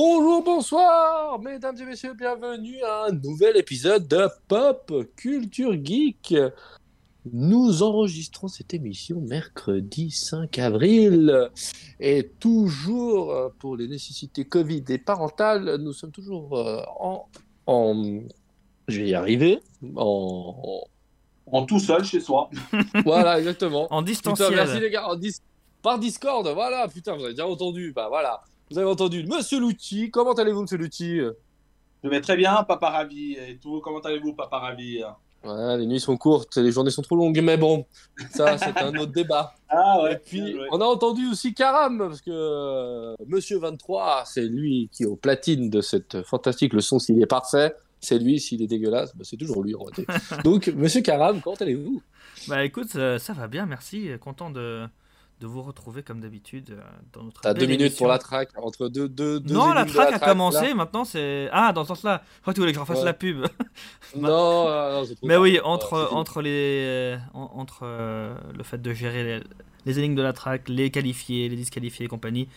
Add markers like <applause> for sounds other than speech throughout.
Bonjour, bonsoir, mesdames et messieurs, bienvenue à un nouvel épisode de Pop Culture Geek. Nous enregistrons cette émission mercredi 5 avril et toujours euh, pour les nécessités Covid et parentales, nous sommes toujours euh, en, en je vais y arriver, en, En tout seul chez soi. <laughs> voilà exactement. En Putain, distanciel. merci les gars, en dis- par Discord, voilà, putain, vous avez déjà entendu, bah voilà, vous avez entendu. Monsieur Lucci, comment allez-vous, Monsieur Lucci? Je vais très bien, papa ravi. Et tout, comment allez-vous, papa ravi? Ouais, les nuits sont courtes, les journées sont trop longues, mais bon, ça c'est un autre débat. <laughs> Ah Et puis, on a entendu aussi Karam, parce que euh, Monsieur 23, c'est lui qui est au platine de cette fantastique leçon. S'il est parfait, c'est lui. S'il est dégueulasse, bah, c'est toujours lui en réalité. <laughs> Donc, Monsieur Karam, comment allez-vous? Bah écoute, euh, ça va bien, merci. Content de, de vous retrouver comme d'habitude euh, dans notre. T'as deux minutes émission. pour la track, entre deux. deux, deux Non, la de track a commencé, là. maintenant c'est. Ah, dans ce sens-là. Je crois que tu voulais que je refasse Ouais. la pub. <laughs> Non, non, non, Mais oui, entre, entre, les, en- entre euh, le fait de gérer les, les énigmes de la track, les qualifiés, les disqualifiés et compagnie,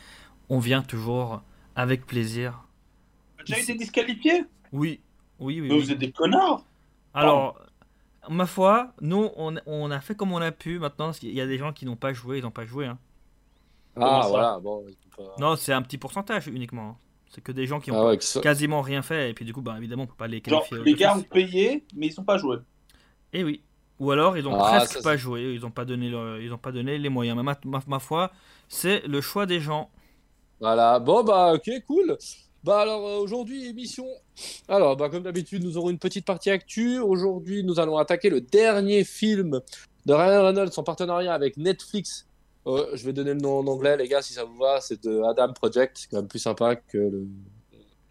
on vient toujours avec plaisir. Tu as déjà été disqualifié Oui, oui, oui. Mais oui. Vous êtes des connards Alors, ma foi, nous, on, on a fait comme on a pu. Maintenant, il y a des gens qui n'ont pas joué, ils n'ont pas joué. hein. Ah, ça voilà, bon. pas- Non, c'est un petit pourcentage uniquement. hein. C'est que des gens qui ont Ah ouais, que ça- quasiment rien fait, et puis du coup, bah, évidemment, on peut pas les Genre, qualifier. les gars ont payé, mais ils sont pas joués. Eh oui. Ou alors, ils ont Ah, presque ça, pas joué, ils n'ont pas, donné leur- ils ont pas donné les moyens. Mais ma, ma, ma foi, c'est le choix des gens. Voilà, bon bah ok, cool. Bah alors euh, aujourd'hui émission. Alors bah comme d'habitude nous aurons une petite partie actu. Aujourd'hui nous allons attaquer le dernier film de Ryan Reynolds en partenariat avec Netflix. Euh, je vais donner le nom en anglais les gars si ça vous va. C'est de Adam Project. C'est quand même plus sympa que le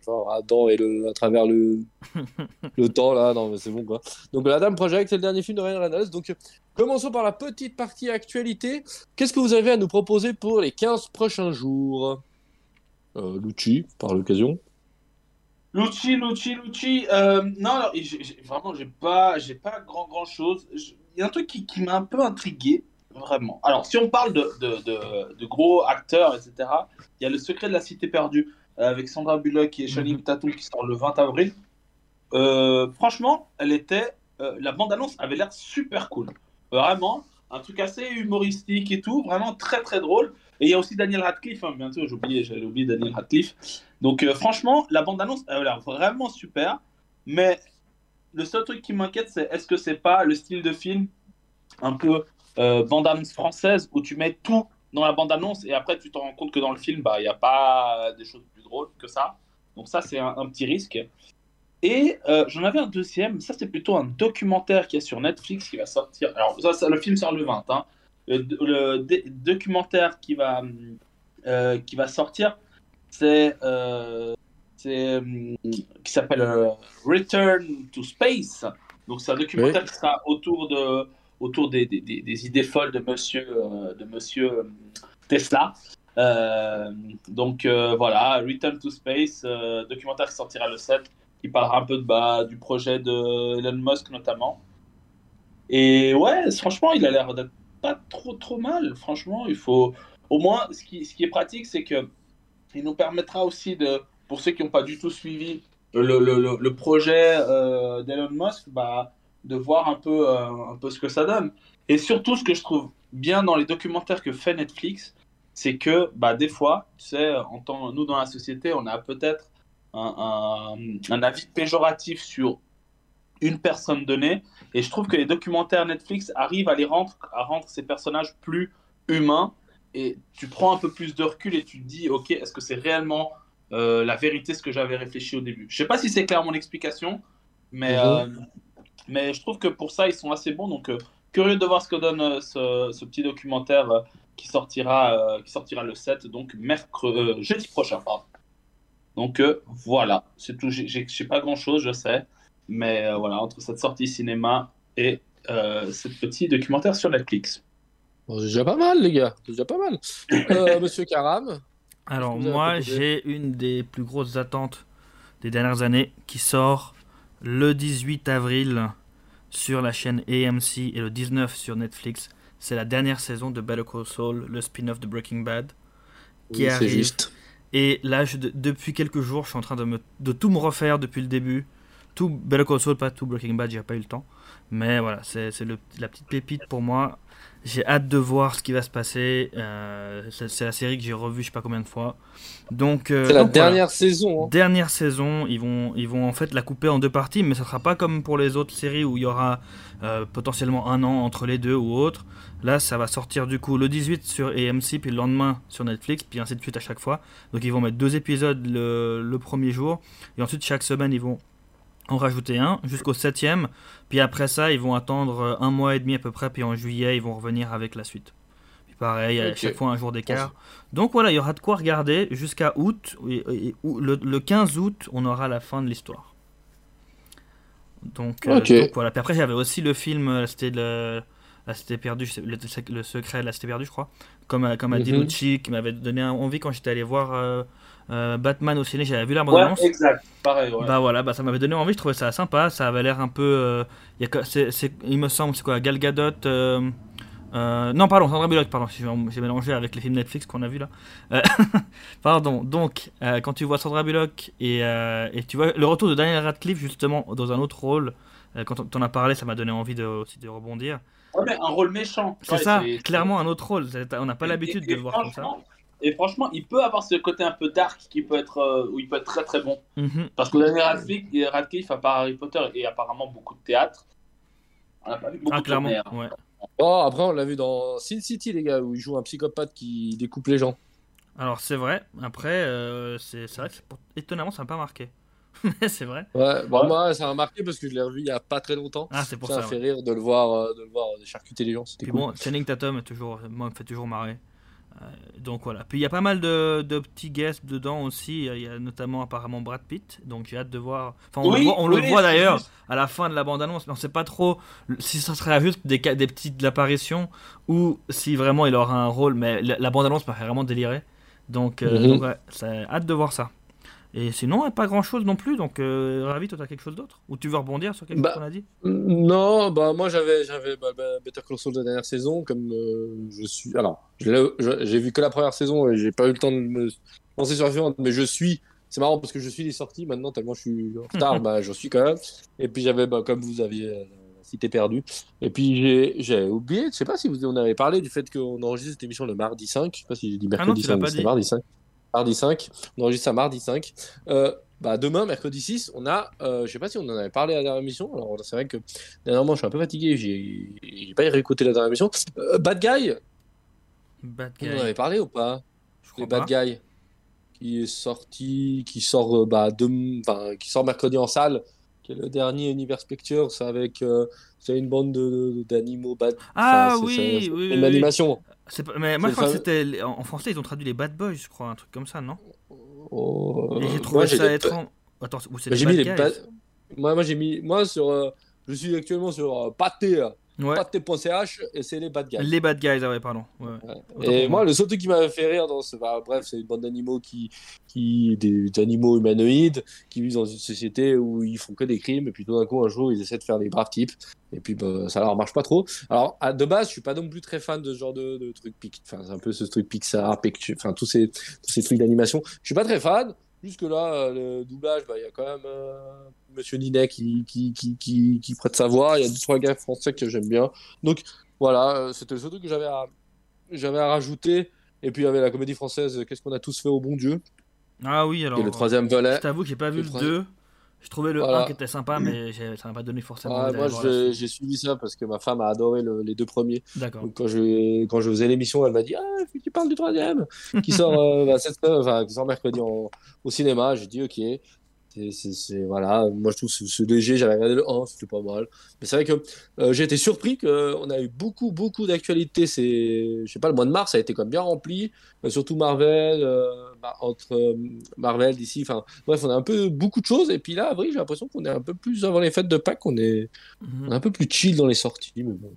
genre Adam et le à travers le <laughs> le temps là. Non mais c'est bon quoi. Donc Adam Project c'est le dernier film de Ryan Reynolds. Donc commençons par la petite partie actualité. Qu'est-ce que vous avez à nous proposer pour les 15 prochains jours? euh, Lucci, par l'occasion. Lucci, Lucci, Lucci. Euh, non, alors, vraiment, j'ai pas, j'ai pas grand, grand chose. Il y a un truc qui, qui m'a un peu intrigué, vraiment. Alors, si on parle de, de, de, de gros acteurs, etc., il y a Le Secret de la Cité perdue euh, avec Sandra Bullock et Channing Tatum qui sort le 20 avril. Euh, franchement, elle était, euh, la bande-annonce avait l'air super cool. Vraiment, un truc assez humoristique et tout, vraiment très très drôle. Et il y a aussi Daniel Radcliffe, hein, bien sûr, j'ai oublié, j'avais oublié Daniel Radcliffe. Donc euh, franchement, la bande-annonce elle a vraiment super, mais le seul truc qui m'inquiète, c'est est-ce que c'est pas le style de film un peu euh, bande-annonce française où tu mets tout dans la bande-annonce et après tu te rends compte que dans le film, bah il n'y a pas des choses plus drôles que ça. Donc ça, c'est un petit risque. Et euh, j'en avais un deuxième, ça c'est plutôt un documentaire qui est sur Netflix qui va sortir. Alors ça, ça, le film sort le 20. Hein. Le, documentaire qui va, euh, qui va sortir, c'est euh, qui s'appelle Return to Space. Donc c'est un documentaire qui sera autour de autour des, des, des- idées folles de Monsieur de Monsieur Tesla. Donc voilà, Return to Space, documentaire qui sortira le 7, qui parlera un peu de, bah, du projet de Elon Musk notamment. Et ouais, franchement, il a l'air d'être pas trop trop mal. Franchement, il faut au moins ce qui, ce qui est pratique, c'est que il nous permettra aussi de, pour ceux qui n'ont pas du tout suivi le, le, le, le projet euh, d'Elon Musk, bah, de voir un peu, euh, un peu ce que ça donne. Et surtout, ce que je trouve bien dans les documentaires que fait Netflix, c'est que bah, des fois, tu sais, en tant, nous dans la société, on a peut-être un, un, un avis péjoratif sur une personne donnée. Et je trouve que les documentaires Netflix arrivent à les rendre, à rendre ces personnages plus humains. Et tu prends un peu plus de recul et tu te dis, ok, est-ce que c'est réellement euh, la vérité ce que j'avais réfléchi au début? Je sais pas si c'est clair mon explication, mais, Mhm. euh, mais je trouve que pour ça, ils sont assez bons. Donc, euh, curieux de voir ce que donne ce, ce petit documentaire qui, sortira, qui sortira le 7, donc mercredi, jeudi prochain. Pardon. Donc euh, voilà, c'est tout. Je sais pas grand chose, je sais. Mais euh, voilà, entre cette sortie cinéma et euh, ce petit documentaire sur Netflix. Bon, c'est déjà pas mal, les gars. C'est déjà pas mal. <coughs> Euh, Monsieur Karam. Alors moi, j'ai une des plus grosses attentes des dernières années qui sort le 18 avril sur la chaîne AMC et le 19 sur Netflix. C'est la dernière saison de Better Call Saul, le spin-off de Breaking Bad, qui Oui, c'est arrive juste. Et là, depuis quelques jours, je suis en train de, tout me refaire depuis le début. Tout Better Call pas tout Breaking Bad, j'ai pas eu le temps. Mais voilà, c'est la petite pépite pour moi. J'ai hâte de voir ce qui va se passer. Euh, c'est la série que j'ai revue je sais pas combien de fois. Donc, euh, C'est la donc voilà. dernière saison. hein. Dernière saison, ils vont, ils vont en fait la couper en deux parties, mais ça sera pas comme pour les autres séries où il y aura euh, potentiellement un an entre les deux ou autre. Là, ça va sortir du coup le 18 sur AMC, puis le lendemain sur Netflix, puis ainsi de suite à chaque fois. Donc ils vont mettre deux épisodes le, le premier jour, et ensuite chaque semaine ils vont en rajouter un jusqu'au septième. Puis après ça, ils vont attendre euh, un mois et demi à peu près, puis en juillet ils vont revenir avec la suite. Puis pareil, à Ok. chaque fois un jour d'écart. Donc voilà, il y aura de quoi regarder jusqu'à août. Et, et- ou- le, le 15 août, on aura la fin de l'histoire. Donc, euh, donc voilà. Puis après, j'avais aussi le film euh, Cité, de la, Cité perdue, le, le secret de la Cité perdue, je crois. Comme, a- comme a dit Mhm. Lucci, qui m'avait donné envie quand j'étais allé voir euh, euh, Batman au ciné. J'avais vu la Ouais, bande-annonce. exact. Pareil, ouais. Bah voilà, bah ça m'avait donné envie, je trouvais ça sympa, ça avait l'air un peu... euh, il y a me semble, c'est quoi, Gal Gadot... euh, non, pardon, Sandra Bullock, pardon, j'ai mélangé avec les films Netflix qu'on a vu là. <laughs> Pardon, donc, quand tu vois Sandra Bullock et, et tu vois le retour de Daniel Radcliffe justement dans un autre rôle, quand on t'en as parlé, ça m'a donné envie de, aussi de rebondir. Ouais, mais un rôle méchant. C'est Ouais, ça, clairement un autre rôle, on n'a pas l'habitude de le voir comme ça. Et franchement, il peut avoir ce côté un peu dark qui peut être, euh, où il peut être très très bon. Mhm. Parce que Daniel Radcliffe, Radcliffe, à part Harry Potter et apparemment beaucoup de théâtre, on n'a pas vu beaucoup Ah, de clairement, tournées, hein. ouais. Oh, après, on l'a vu dans Sin City, les gars, où il joue un psychopathe qui découpe les gens. Alors c'est vrai, après, euh, c'est c'est vrai que étonnamment ça m'a pas marqué. Mais <laughs> c'est vrai. Ouais, bon, Ouais. moi, ça m'a marqué parce que je l'ai revu il y a pas très longtemps. Ah, c'est pour ça ça. m'a ouais. fait rire de le voir, euh, de le voir charcuter les gens. C'était Puis cool. bon, Channing Tatum est toujours, moi, me fait toujours marrer. Euh, donc voilà. Puis il y a pas mal de, de petits guests dedans aussi. Il y a notamment apparemment Brad Pitt. Donc j'ai hâte de voir. Enfin, on Oui, le voit, on le oui, voit c'est d'ailleurs à la fin de la bande-annonce. Mais on sait pas trop si ça serait juste des, petites apparitions ou si vraiment il aura un rôle. Mais la, la bande-annonce m'a fait vraiment délirer. Donc, euh, Mhm. donc ouais, ça- hâte de voir ça. Et sinon, pas grand chose non plus. Donc, euh, ravi, toi, t'as quelque chose d'autre? Ou tu veux rebondir sur quelque Bah, chose qu'on a dit? Non, bah moi j'avais j'avais bah, bah, Better Call Saul de la dernière saison comme euh, je suis alors j'ai vu que la première saison et j'ai pas eu le temps de me penser sur la suivante mais je suis c'est marrant parce que je suis les sorties maintenant tellement je suis en <laughs> retard bah je suis quand même. Et puis j'avais bah, comme vous aviez euh, cité perdue et puis j'ai oublié je sais pas si vous en avez parlé du fait qu'on enregistre cette émission le mardi 5 je sais pas si j'ai dit Ah non, mercredi tu l'as 5 pas mais mardi 5 mardi 5 on enregistre ça mardi 5 euh, bah, demain, mercredi 6, on a, euh, je sais pas si on en avait parlé à la dernière émission, alors c'est vrai que dernièrement je suis un peu fatigué, j'ai pas réécouté la dernière émission. Euh, Bad Guy, Bad on Guy. en avait parlé ou pas? Je crois Les Bad pas. Guy, qui est sorti, qui sort, euh, bah, dem- enfin, qui sort mercredi en salle, qui est le dernier Universe Pictures avec, c'est une bande de- de- d'animaux bad. Ah enfin, oui, oui, Une oui. animation. Pas- Mais moi, je crois que c'était. En français, ils ont traduit les Bad Boys, je crois, un truc comme ça, non? Oh, j'ai moi, trouvé ça étrange. Attends, ou c'est Bah, les j'ai Bad mis les Guys? Bad- Moi, moi j'ai mis, moi sur, euh, je suis actuellement sur euh, pâté, Ouais. pâté.ch et c'est les Bad Guys. Les Bad Guys, ah ouais, pardon. Ouais, ouais. Autant Et moi, le seul truc qui m'avait fait rire dans ce. bah, bref, c'est une bande d'animaux qui. qui des, des animaux humanoïdes qui vivent dans une société où ils font que des crimes. Et puis tout d'un coup, un jour, ils essaient de faire des braves types. Et puis bah, ça leur marche pas trop. Alors, à- de base, je suis pas non plus très fan de ce genre de, de Enfin, c'est un peu ce truc Pixar, Picture. Enfin, tous ces, tous ces trucs d'animation. Je suis pas très fan. Jusque là, euh, le doublage, bah, il y a quand même euh, Monsieur Ninet qui, qui, qui, qui, qui prête sa voix. Il y a deux, trois gars français que j'aime bien. Donc, voilà, euh, c'était le seul truc que j'avais à, j'avais à rajouter. Et puis il y avait la comédie française Qu'est-ce qu'on a tous fait au bon Dieu? Ah oui, alors. est le troisième volet. Je t'avoue que j'ai pas vu Le le troisième. 2. Je trouvais le Voilà. 1 qui était sympa, mais ça m'a pas donné forcément Ah, moi j'ai suivi ça parce que ma femme a adoré le- les deux premiers. D'accord. Quand je, quand je faisais l'émission, elle m'a dit Ah, il tu parles du troisième qui sort, <laughs> euh, bah, cette enfin, qui sort mercredi en- au cinéma. J'ai dit Ok. C'est- voilà, moi je trouve ce, ce léger, j'avais regardé le 1, c'était pas mal. Mais c'est vrai que euh, j'ai été surpris qu'on a eu beaucoup, beaucoup d'actualités. C'est, je sais pas, le mois de mars a été comme bien rempli, Euh, surtout Marvel, euh, bah, entre euh, Marvel d'ici. Enfin, bref, on a un peu beaucoup de choses. Et puis là, avril, j'ai l'impression qu'on est un peu plus avant les fêtes de Pâques, on est, on Mhm. est un peu plus chill dans les sorties. Mais bon,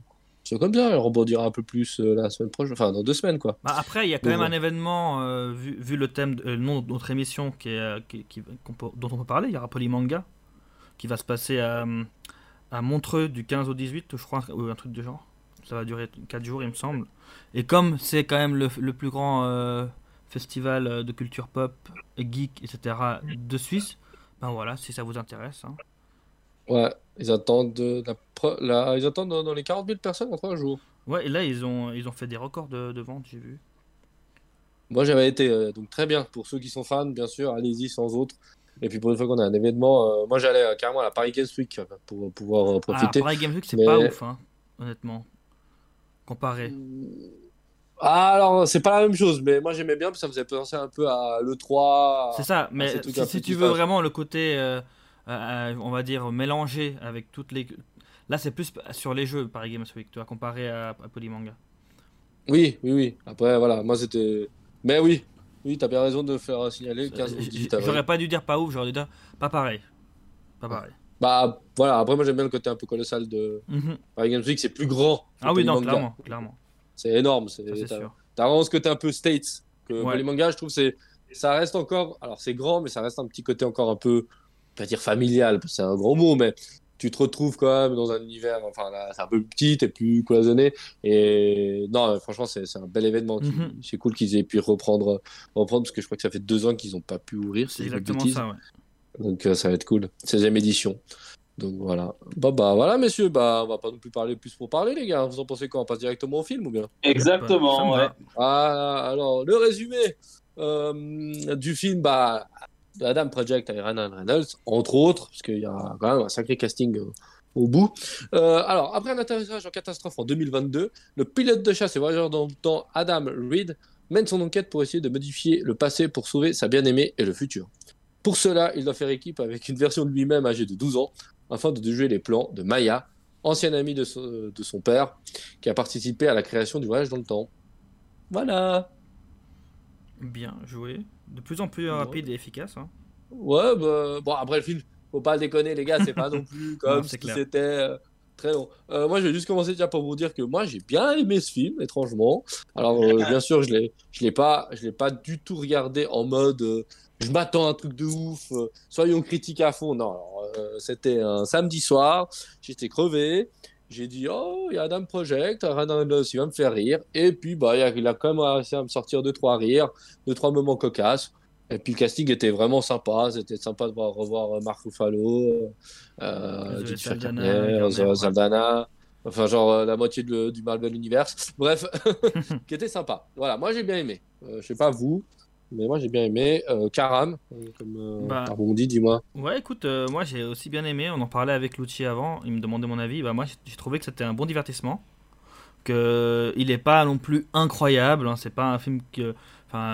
c'est comme ça, on rebondira un peu plus euh, la semaine prochaine, enfin dans deux semaines quoi. Bah, après, il y a quand Donc, même un événement, euh, vu, vu le thème, de- euh, le nom de notre émission qui est, qui- qui- qu'on peut- dont on peut parler. Il y aura Polymanga qui va se passer à, à Montreux du 15 au 18, je crois, ou un truc de genre. Ça va durer 4 jours, il me semble. Et comme c'est quand même le, le plus grand euh, festival de culture pop, geek, etc. de Suisse. Ben voilà, si ça vous intéresse. hein. Ouais, ils attendent, de, la ils attendent dans, les 40 000 personnes en 3 jours. Ouais, et là, ils ont, ils ont fait des records de, de vente, j'ai vu. Moi, j'avais été, euh, donc très bien. Pour ceux qui sont fans, bien sûr, allez-y sans autre. Et puis pour une fois qu'on a un événement, euh, moi j'allais euh, carrément à la Paris Games Week pour pouvoir Ah, profiter. Paris Games Week, c'est Mais- pas ouf, hein, honnêtement. Comparé. Ah, alors, c'est pas la même chose, mais moi j'aimais bien parce que ça faisait penser un peu à l'E3. C'est ça, mais si, si tu veux vraiment le côté, euh, on va dire, mélangé avec toutes les. Là, c'est plus sur les jeux, Paris Games Week, tu vois, comparé à, à Polymanga. Oui, oui, oui. Après, voilà, moi c'était. Mais oui, oui, t'as bien raison de faire signaler le 15 ou Euh, 18 j- avril. J'aurais pas dû dire pas ouf, j'aurais dû dire pas pareil. Pas pareil. Bah voilà, après moi j'aime bien le côté un peu colossal de Mhm. Paris Games Week, c'est plus grand. Ah oui, non, clairement, clairement. C'est énorme. C'est Ça, c'est t'as- sûr. T'as vraiment ce côté un peu States. Que Ouais. Polymanga, je trouve, c'est ça reste encore. Alors c'est grand, mais ça reste un petit côté encore un peu, pas dire familial, parce que c'est un grand mot, mais tu te retrouves quand même dans un univers. Enfin là, c'est un peu plus petit, t'es plus cloisonné. Et non, franchement, c'est c'est un bel événement. Mhm. C'est cool qu'ils aient pu reprendre, reprendre, parce que je crois que ça fait deux ans qu'ils n'ont pas pu ouvrir. C'est exactement ça, ouais. Donc euh, ça va être cool. 16e édition. Donc voilà. Bah bah voilà messieurs, bah on va pas non plus parler plus pour parler les gars. Vous en pensez quoi? On passe directement au film ou bien? Exactement, ouais. Ah alors le résumé euh, du film bah de Adam Project avec Ryan Reynolds entre autres parce qu'il y a quand même un sacré casting au bout. Euh, alors après un atterrissage en catastrophe en 2022, le pilote de chasse et voyageur dans le temps Adam Reed mène son enquête pour essayer de modifier le passé pour sauver sa bien-aimée et le futur. Pour cela, il doit faire équipe avec une version de lui-même âgée de 12 ans afin de déjouer les plans de Maya, ancienne amie de de son père, qui a participé à la création du voyage dans le temps. Voilà. Bien joué. De plus en plus Ouais. rapide et efficace. hein. Ouais, bah, bon, après le film, faut pas le déconner, les gars, c'est pas non plus <laughs> comme Non, si c'était euh, très long. Euh, moi, je vais juste commencer déjà pour vous dire que moi, j'ai bien aimé ce film, étrangement. Alors, euh, <laughs> bien sûr, je l'ai, je l'ai pas, je l'ai pas du tout regardé en mode, je m'attends à un truc de ouf, soyons critiques à fond. Non, alors, c'était un samedi soir, j'étais crevé. J'ai dit, oh, il y a Adam Project, il va me faire rire. Et puis, bah, il a, quand même réussi à me sortir deux, trois rires, deux, trois moments cocasses. Et puis le casting était vraiment sympa, c'était sympa de voir, revoir euh, Mark Ruffalo, euh, ouais. Saldana, enfin genre euh, la moitié de du Marvel Universe, bref, <laughs> qui était sympa. Voilà, moi j'ai bien aimé. Euh, je sais pas vous, mais moi j'ai bien aimé. Euh, Karam, euh, comme euh, Bah. t'as rebondi, dis-moi. Ouais, écoute, euh, moi j'ai aussi bien aimé. On en parlait avec Lucci avant. Il me demandait mon avis. Bah, moi j'ai- trouvé que c'était un bon divertissement. Que il est pas non plus incroyable. hein, C'est pas un film que,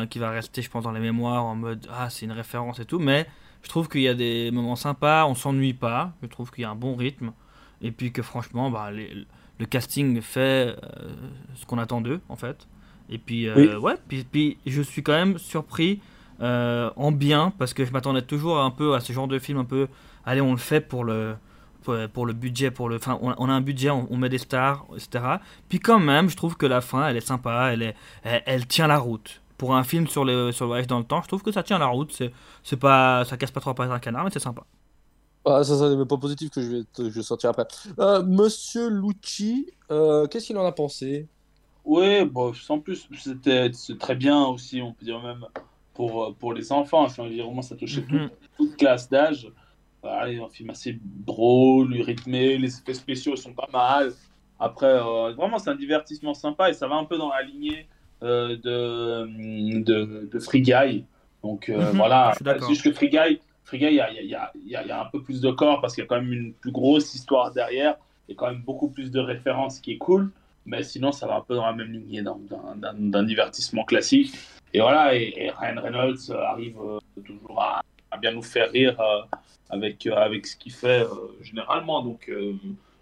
qui va rester, je pense, dans les mémoires en mode ah c'est une référence et tout. Mais je trouve qu'il y a des moments sympas. On s'ennuie pas. Je trouve qu'il y a un bon rythme. Et puis que franchement, bah, les- le casting fait ce qu'on attend d'eux en fait. Et puis euh, Oui. ouais, puis, puis je suis quand même surpris euh, en bien parce que je m'attendais toujours un peu à ce genre de film un peu allez on le fait pour le pour, pour le budget pour le enfin on, on a un budget on, on met des stars etc puis quand même je trouve que la fin elle est sympa elle est elle, elle tient la route pour un film sur le sur le voyage dans le temps je trouve que ça tient la route c'est c'est pas ça casse pas trois pattes à un canard mais c'est sympa Ah, ça, c'est des points positifs que je vais, je vais sortir après. Euh, Monsieur Lucci, qu'est-ce qu'il en a pensé? Ouais, bon, sans plus, c'était c'est très bien aussi, on peut dire même pour, euh, pour les enfants. Enfin, vraiment, ça touchait tout- Mhm. toute classe d'âge. Voilà, un film assez drôle, rythmé, les effets spéciaux sont pas mal. Après, euh, vraiment, c'est un divertissement sympa et ça va un peu dans la lignée euh, de, de, de Free Guy. Donc euh, Mhm, voilà, c'est juste que Free Guy, il y y, a, y, y un peu plus de corps parce qu'il y a quand même une plus grosse histoire derrière. A quand même beaucoup plus de références qui est cool. Mais sinon, ça va un peu dans la même lignée d'un- divertissement classique. Et voilà, et, et Ryan Reynolds euh, arrive euh, toujours à, à bien nous faire rire euh, avec, euh, avec ce qu'il fait euh, généralement. Donc, euh,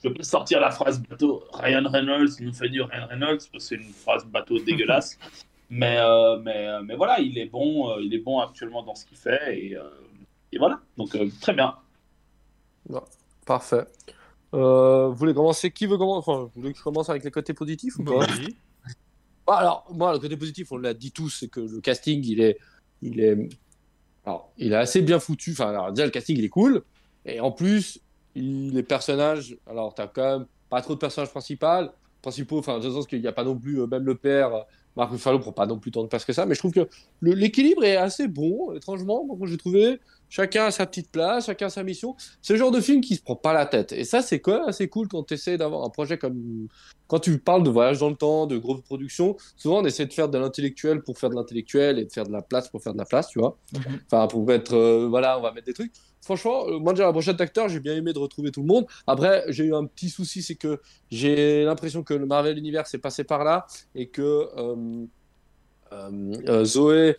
je peux sortir la phrase bateau Ryan Reynolds nous fait du Ryan Reynolds, parce que c'est une phrase bateau dégueulasse. <laughs> mais, euh, mais, mais voilà, il est bon, euh, il est bon actuellement dans ce qu'il fait. Et, euh, et voilà, donc euh, très bien. Parfait. Euh, vous voulez commencer? Qui veut commencer Enfin, vous voulez que je commence avec les côtés positifs ou Bah, pas? Bah, alors, moi, le côté positif, on l'a dit tous, c'est que le casting, il est, il est, alors, il est assez bien foutu. Enfin, alors, déjà, le casting, il est cool. Et en plus, il, les personnages, alors, t'as quand même pas trop de personnages principaux, principaux, enfin, dans le sens qu'il n'y a pas non plus, euh, même le père, Marc Ruffalo prend pas non plus tant de place que ça, mais je trouve que l'équilibre est assez bon, étrangement. Donc, j'ai trouvé chacun a sa petite place, chacun a sa mission. C'est le genre de film qui se prend pas la tête. Et ça, c'est quoi assez cool quand tu essaies d'avoir un projet comme. Quand tu parles de voyage dans le temps, de grosses productions, souvent on essaie de faire de l'intellectuel pour faire de l'intellectuel et de faire de la place pour faire de la place, tu vois. Mhm. Enfin, pour mettre. Euh, voilà, on va mettre des trucs. Franchement, euh, moi, déjà, la prochaine d'acteur, j'ai bien aimé de retrouver tout le monde. Après, j'ai eu un petit souci, c'est que j'ai l'impression que le Marvel Universe est passé par là et que. Euh, Zoé euh, euh,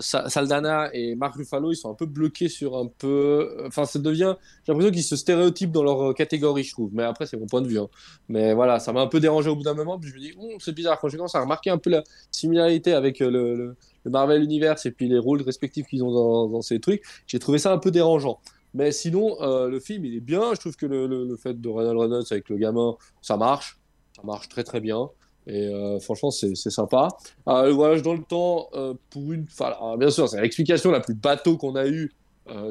Saldana et Mark Ruffalo, ils sont un peu bloqués sur un peu. Enfin, ça devient. J'ai l'impression qu'ils se stéréotypent dans leur euh, catégorie, je trouve. Mais après, c'est mon point de vue. Hein. Mais voilà, ça m'a un peu dérangé au bout d'un moment. Puis je me dis, c'est bizarre. Quand j'ai commencé à remarquer un peu la similarité avec le, Marvel Universe et puis les rôles respectifs qu'ils ont dans, ces trucs, j'ai trouvé ça un peu dérangeant. Mais sinon, le film, il est bien. Je trouve que le, fait de Ronald Reynolds avec le gamin, ça marche. Ça marche très très bien. Et euh, franchement, c'est sympa. Euh, le voyage dans le temps, euh, pour une. Enfin, bien sûr, c'est l'explication la plus bateau qu'on a eue.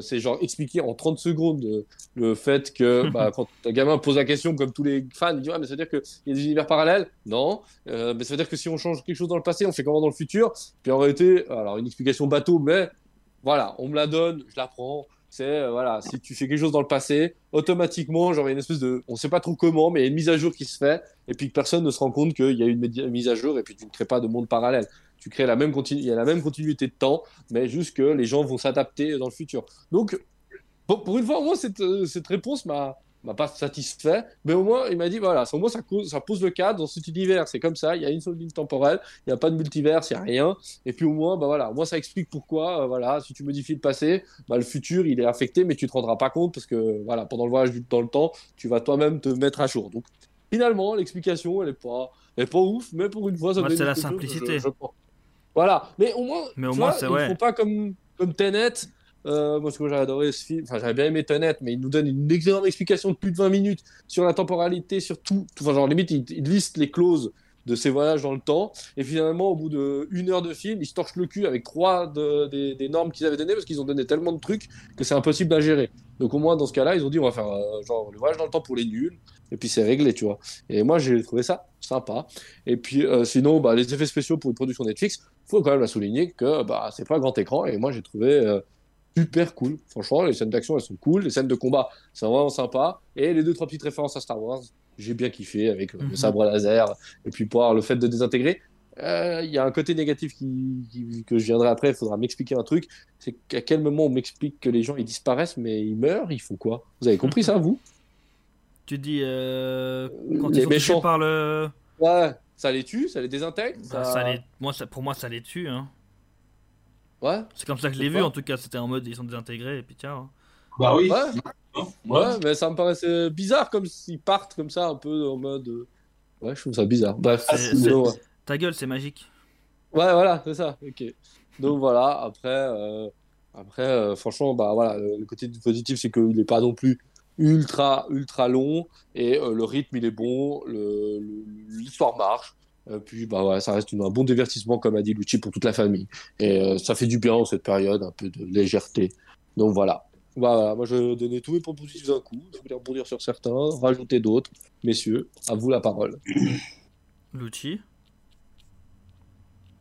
c'est genre expliquer en 30 secondes le fait que <laughs> bah, quand un gamin pose la question, comme tous les fans, il dit ah, mais ça veut dire qu'il y a des univers parallèles? Non. mais ça veut dire que si on change quelque chose dans le passé, on fait comment dans le futur? Puis en réalité, alors une explication bateau, mais voilà, on me la donne, je la prends. C'est euh, voilà, si tu fais quelque chose dans le passé, automatiquement, genre il y a une espèce de, on sait pas trop comment, mais il y a une mise à jour qui se fait, et puis que personne ne se rend compte qu'il y a une mise à jour, et puis tu ne crées pas de monde parallèle. Tu crées la même continuité, il y a la même continuité de temps, mais juste que les gens vont s'adapter dans le futur. Donc, pour, une fois, moi, cette, euh, cette réponse m'a m'a pas satisfait, mais au moins il m'a dit voilà, au moins ça, ça pose le cadre dans cet univers, c'est comme ça, il y a une seule ligne temporelle, il n'y a pas de multivers, il n'y a rien, et puis au moins bah voilà, moi ça explique pourquoi euh, voilà, si tu modifies le passé, bah, le futur il est affecté, mais tu te rendras pas compte parce que voilà, pendant le voyage dans le temps, tu vas toi-même te mettre à jour. Donc finalement l'explication elle est pas, elle est pas ouf, mais pour une fois ça. c'est la simplicité. voilà, mais au moins, mais au moins, vois, ils font pas comme comme Tenet euh, moi, ce que j'ai adoré ce film, enfin, j'avais bien aimé Tenet, mais il nous donne une excellente explication de plus de 20 minutes sur la temporalité, sur tout. Enfin, genre, limite, il, liste les clauses de ses voyages dans le temps. Et finalement, au bout d'une heure de film, il se torche le cul avec trois des, normes qu'ils avaient données parce qu'ils ont donné tellement de trucs que c'est impossible à gérer. Donc, au moins, dans ce cas-là, ils ont dit on va faire euh, genre le voyage dans le temps pour les nuls. Et puis, c'est réglé, tu vois. Et moi, j'ai trouvé ça sympa. Et puis, euh, sinon, bah, les effets spéciaux pour une production Netflix, faut quand même la souligner que bah, c'est pas grand écran. Et moi, j'ai trouvé super cool. Franchement, les scènes d'action, elles sont cool. Les scènes de combat, c'est vraiment sympa. Et les deux, trois petites références à Star Wars, j'ai bien kiffé avec le mhm. sabre laser. Et puis, pour le fait de désintégrer, euh, il y a un côté négatif qui, que je viendrai après. Il faudra m'expliquer un truc. C'est qu'à quel moment on m'explique que les gens ils disparaissent, mais ils meurent, ils font quoi? Vous avez compris ça, vous? <laughs> Tu dis euh, quand les ils sont méchants par le. Ouais, ça les tue, ça les désintègre. Bah, ça... les... Moi, ça... pour moi, ça les tue. Hein. Ouais. C'est comme ça que je l'ai vu en tout cas, c'était en mode ils sont désintégrés et puis tiens. Hein. Bah oui. Ouais. mais ça me paraissait bizarre comme s'ils partent comme ça un peu en mode. Euh, ouais, je trouve ça bizarre. Bref, ta gueule, c'est magique. Ouais, voilà, c'est ça. Ok. Donc voilà, après, euh, après euh, franchement, bah voilà, le côté positif, c'est qu'il n'est pas non plus ultra, ultra long et le rythme, il est bon, l'histoire marche. Euh, puis bah ça reste un bon divertissement, comme a dit Lucci, pour toute la famille. Et euh, ça fait du bien en cette période, un peu de légèreté. Donc voilà. Voilà, moi je donnais tous mes propositions d'un coup. Je voulais rebondir sur certains, rajouter d'autres. Messieurs, à vous la parole. <coughs> Lucci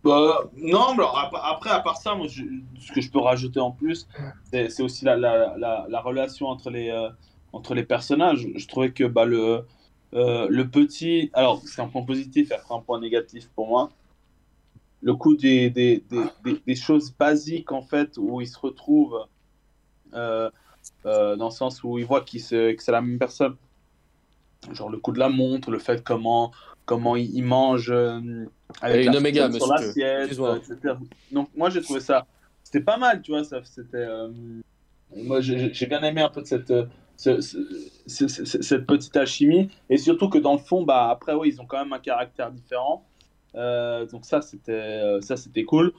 bah, non, alors après, à part ça, moi, ce que je peux rajouter en plus, c'est aussi la, la, la, relation entre les, euh, entre les personnages. Je trouvais que bah, le, euh, le petit, alors c'est un point positif et après un point négatif pour moi. Le coup des, des, des, des choses basiques en fait où il se retrouve euh, euh, dans le sens où il voit que c'est la même personne. Genre le coup de la montre, le fait comment, comment il, mange avec une oméga, sur l'assiette, Donc moi j'ai trouvé ça, c'était pas mal, tu vois, ça, c'était, moi j'ai bien aimé un peu de cette cette petite alchimie. Et surtout que dans le fond, bah, après, ils ont quand même un caractère différent. Euh, donc ça, c'était euh, ça c'était cool.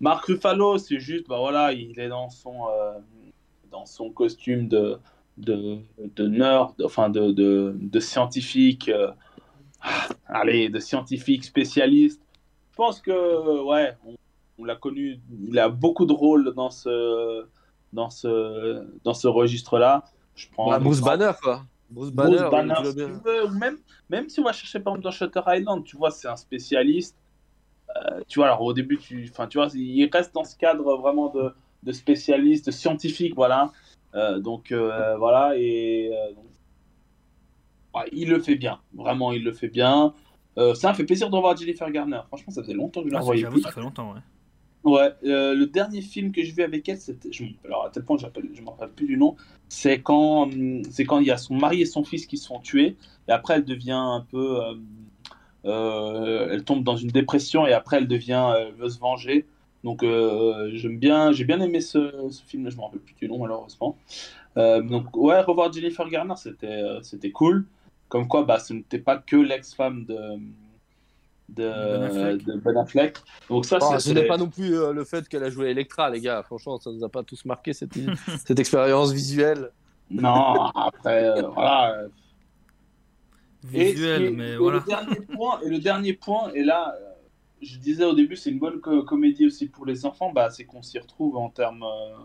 Marc Ruffalo, c'est juste, bah voilà, il est dans son, euh, dans son costume de, de, de nerd, enfin de, de, de scientifique, allez, de scientifique spécialiste. Je pense que, ouais, on, on l'a connu, il a beaucoup de rôles dans ce, dans ce, dans ce registre-là. Je prends. Bah, Bruce Banner, quoi. Bruce Bruce Banner, Banner, tu l'as si tu veux, ou même, même si on va chercher par exemple dans Shutter Island, tu vois, c'est un spécialiste. Euh, tu vois, alors au début, tu, enfin, tu vois, il reste dans ce cadre vraiment de, de spécialiste, de scientifique, voilà. Euh, donc euh, voilà, et euh, donc, il le fait bien, vraiment, il le fait bien. Euh, ça me fait plaisir de revoir Jennifer Garner. Franchement, ça faisait longtemps que je la Ah, plus. ça fait longtemps, ouais. Ouais, euh, le dernier film que j'ai vu avec elle, c'était, alors à tel point je me rappelle plus du nom, c'est quand, hum, c'est quand il y a son mari et son fils qui sont tués, et après elle devient un peu, euh, euh, elle tombe dans une dépression et après elle devient, elle veut se venger. Donc j'aime bien, j'ai bien aimé ce, ce film, je me rappelle plus du nom malheureusement. Donc ouais, revoir Jennifer Garner, c'était, c'était cool. Comme quoi, bah, ce n'était pas que l'ex-femme de, de, Ben Affleck. de Ben Affleck. Donc ça, Oh, ce n'est pas non plus euh, le fait qu'elle a joué Electra, les gars. Franchement, ça nous a pas tous marqué cette, <laughs> cette expérience visuelle. Non, après, euh, voilà. Et Visuel, est- mais et voilà. Le dernier point, et le dernier point, et là, euh, je disais au début, c'est une bonne co- comédie aussi pour les enfants, bah, c'est qu'on s'y retrouve en termes. euh,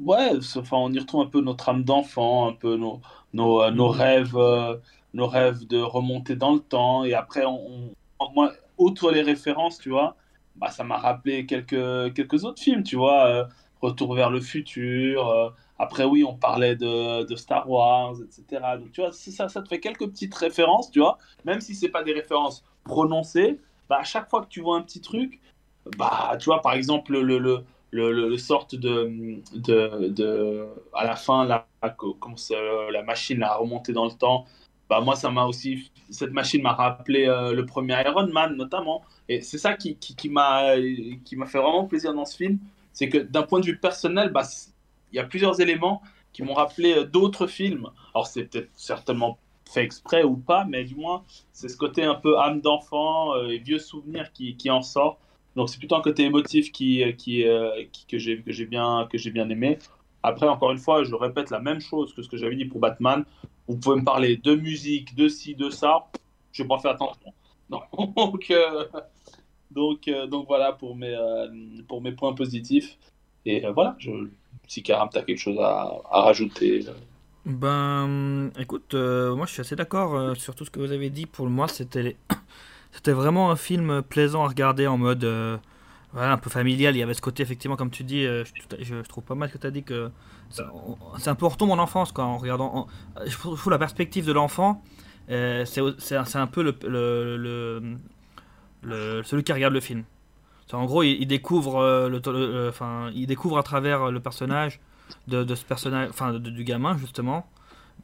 Ouais, enfin, on y retrouve un peu notre âme d'enfant, un peu nos, nos, euh, nos Mhm. rêves, euh, nos rêves de remonter dans le temps, et après, on, on- moi, outre les références, tu vois, bah, ça m'a rappelé quelques, quelques autres films, tu vois, euh, Retour vers le futur. euh, après, oui, on parlait de, de Star Wars, etc. Donc, tu vois, ça, ça te fait quelques petites références, tu vois, même si c'est pas des références prononcées, bah, à chaque fois que tu vois un petit truc, bah, tu vois, par exemple, le, le, le, sorte de, de, de, à la fin, là, comment la machine a remonté dans le temps, bah, moi, ça m'a aussi, cette machine m'a rappelé euh, le premier Iron Man, notamment. Et c'est ça qui, qui, qui m'a, qui m'a fait vraiment plaisir dans ce film, c'est que d'un point de vue personnel, bah, il y a plusieurs éléments qui m'ont rappelé euh, d'autres films. Alors, c'est peut-être certainement fait exprès ou pas, mais du moins, c'est ce côté un peu âme d'enfant euh, et vieux souvenirs qui, qui en sort. Donc, c'est plutôt un côté émotif qui, qui- que j'ai que j'ai bien, que j'ai bien aimé. Après, encore une fois, je répète la même chose que ce que j'avais dit pour Batman. Vous pouvez me parler de musique, de ci, de ça. Je vais pas faire attention. <laughs> Donc, euh, donc, euh, donc voilà pour mes, euh, pour mes points positifs. Et voilà, je, si Karam, tu as quelque chose à, rajouter. Ben, écoute, moi je suis assez d'accord sur tout ce que vous avez dit. Pour moi, c'était <coughs> c'était vraiment un film plaisant à regarder en mode voilà, un peu familial. Il y avait ce côté, effectivement, comme tu dis, euh, je, trouve pas mal que tu as dit que c'est un peu retombe en enfance quoi, en regardant. en- je trouve la perspective de l'enfant, euh, c'est un, peu le, celui qui regarde le film. En gros, il, découvre, euh, le, enfin, il découvre à travers le personnage de, ce personnage, enfin du gamin justement,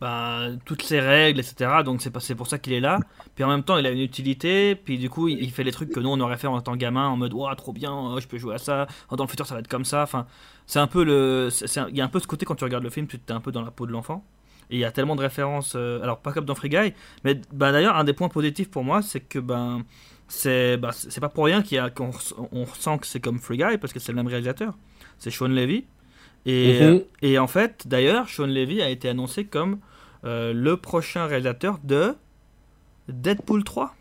bah, toutes ces règles, etc. Donc c'est pour ça qu'il est là. Puis en même temps, il a une utilité. Puis du coup, il, fait les trucs que nous on aurait fait en tant gamin, en mode ouah trop bien, oh, je peux jouer à ça. Dans le futur, ça va être comme ça. Enfin, c'est un peu le, il y a un peu ce côté quand tu regardes le film, tu es un peu dans la peau de l'enfant. Et il y a tellement de références, euh, alors pas comme dans Free Guy, mais bah, d'ailleurs un des points positifs pour moi, c'est que ben c'est c'est pas pour rien qu'on on ressent que c'est comme Free Guy parce que c'est le même réalisateur, c'est Sean Levy. Et, Mhm. et en fait, d'ailleurs, Sean Levy a été annoncé comme euh, le prochain réalisateur de Deadpool 3.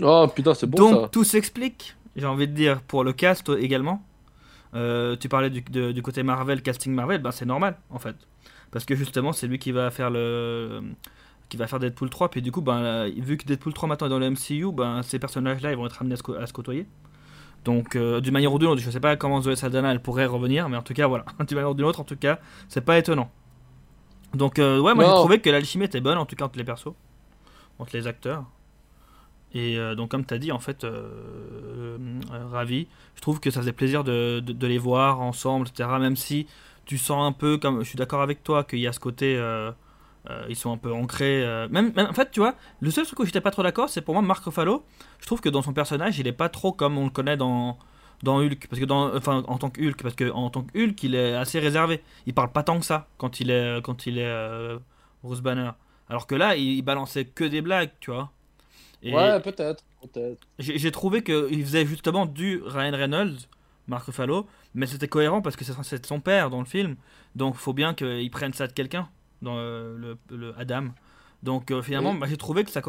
Oh putain, c'est bon Donc ça. tout s'explique, j'ai envie de dire, pour le cast également. Euh, tu parlais du, de- du côté Marvel, casting Marvel, ben c'est normal en fait. Parce que justement, c'est lui qui va faire le qui va faire Deadpool 3 puis du coup ben euh, vu que Deadpool 3 maintenant est dans le MCU ben ces personnages là ils vont être amenés à se, co- à se côtoyer donc euh, d'une manière ou d'une autre je sais pas comment Zoé Saldana elle pourrait revenir mais en tout cas voilà. <laughs> D'une manière ou d'une autre en tout cas c'est pas étonnant. Donc euh, ouais moi j'ai trouvé que l'alchimie était bonne en tout cas entre les persos. Entre les acteurs. Et euh, donc comme tu as dit en fait ravi je trouve que ça faisait plaisir de, de- de les voir ensemble etc même si tu sens un peu comme je suis d'accord avec toi qu'il y a ce côté euh, ils sont un peu ancrés euh, même, même- en fait tu vois le seul truc où j'étais pas trop d'accord c'est pour moi Mark Ruffalo je trouve que dans son personnage il est pas trop comme on le connaît dans dans Hulk. Parce que dans enfin en tant que Hulk parce que en tant que Hulk il est assez réservé. Il parle pas tant que ça quand il est quand il est euh, Bruce Banner. Alors que là il, il balançait que des blagues tu vois. Et- Ouais, peut-être. Peut-être. j'ai trouvé qu'il faisait justement du Ryan Reynolds, Mark Ruffalo, mais c'était cohérent parce que c'est son père dans le film, donc faut bien qu'il prenne ça de quelqu'un, dans euh, le, le Adam. Donc euh, finalement, Oui. bah, j'ai trouvé que ça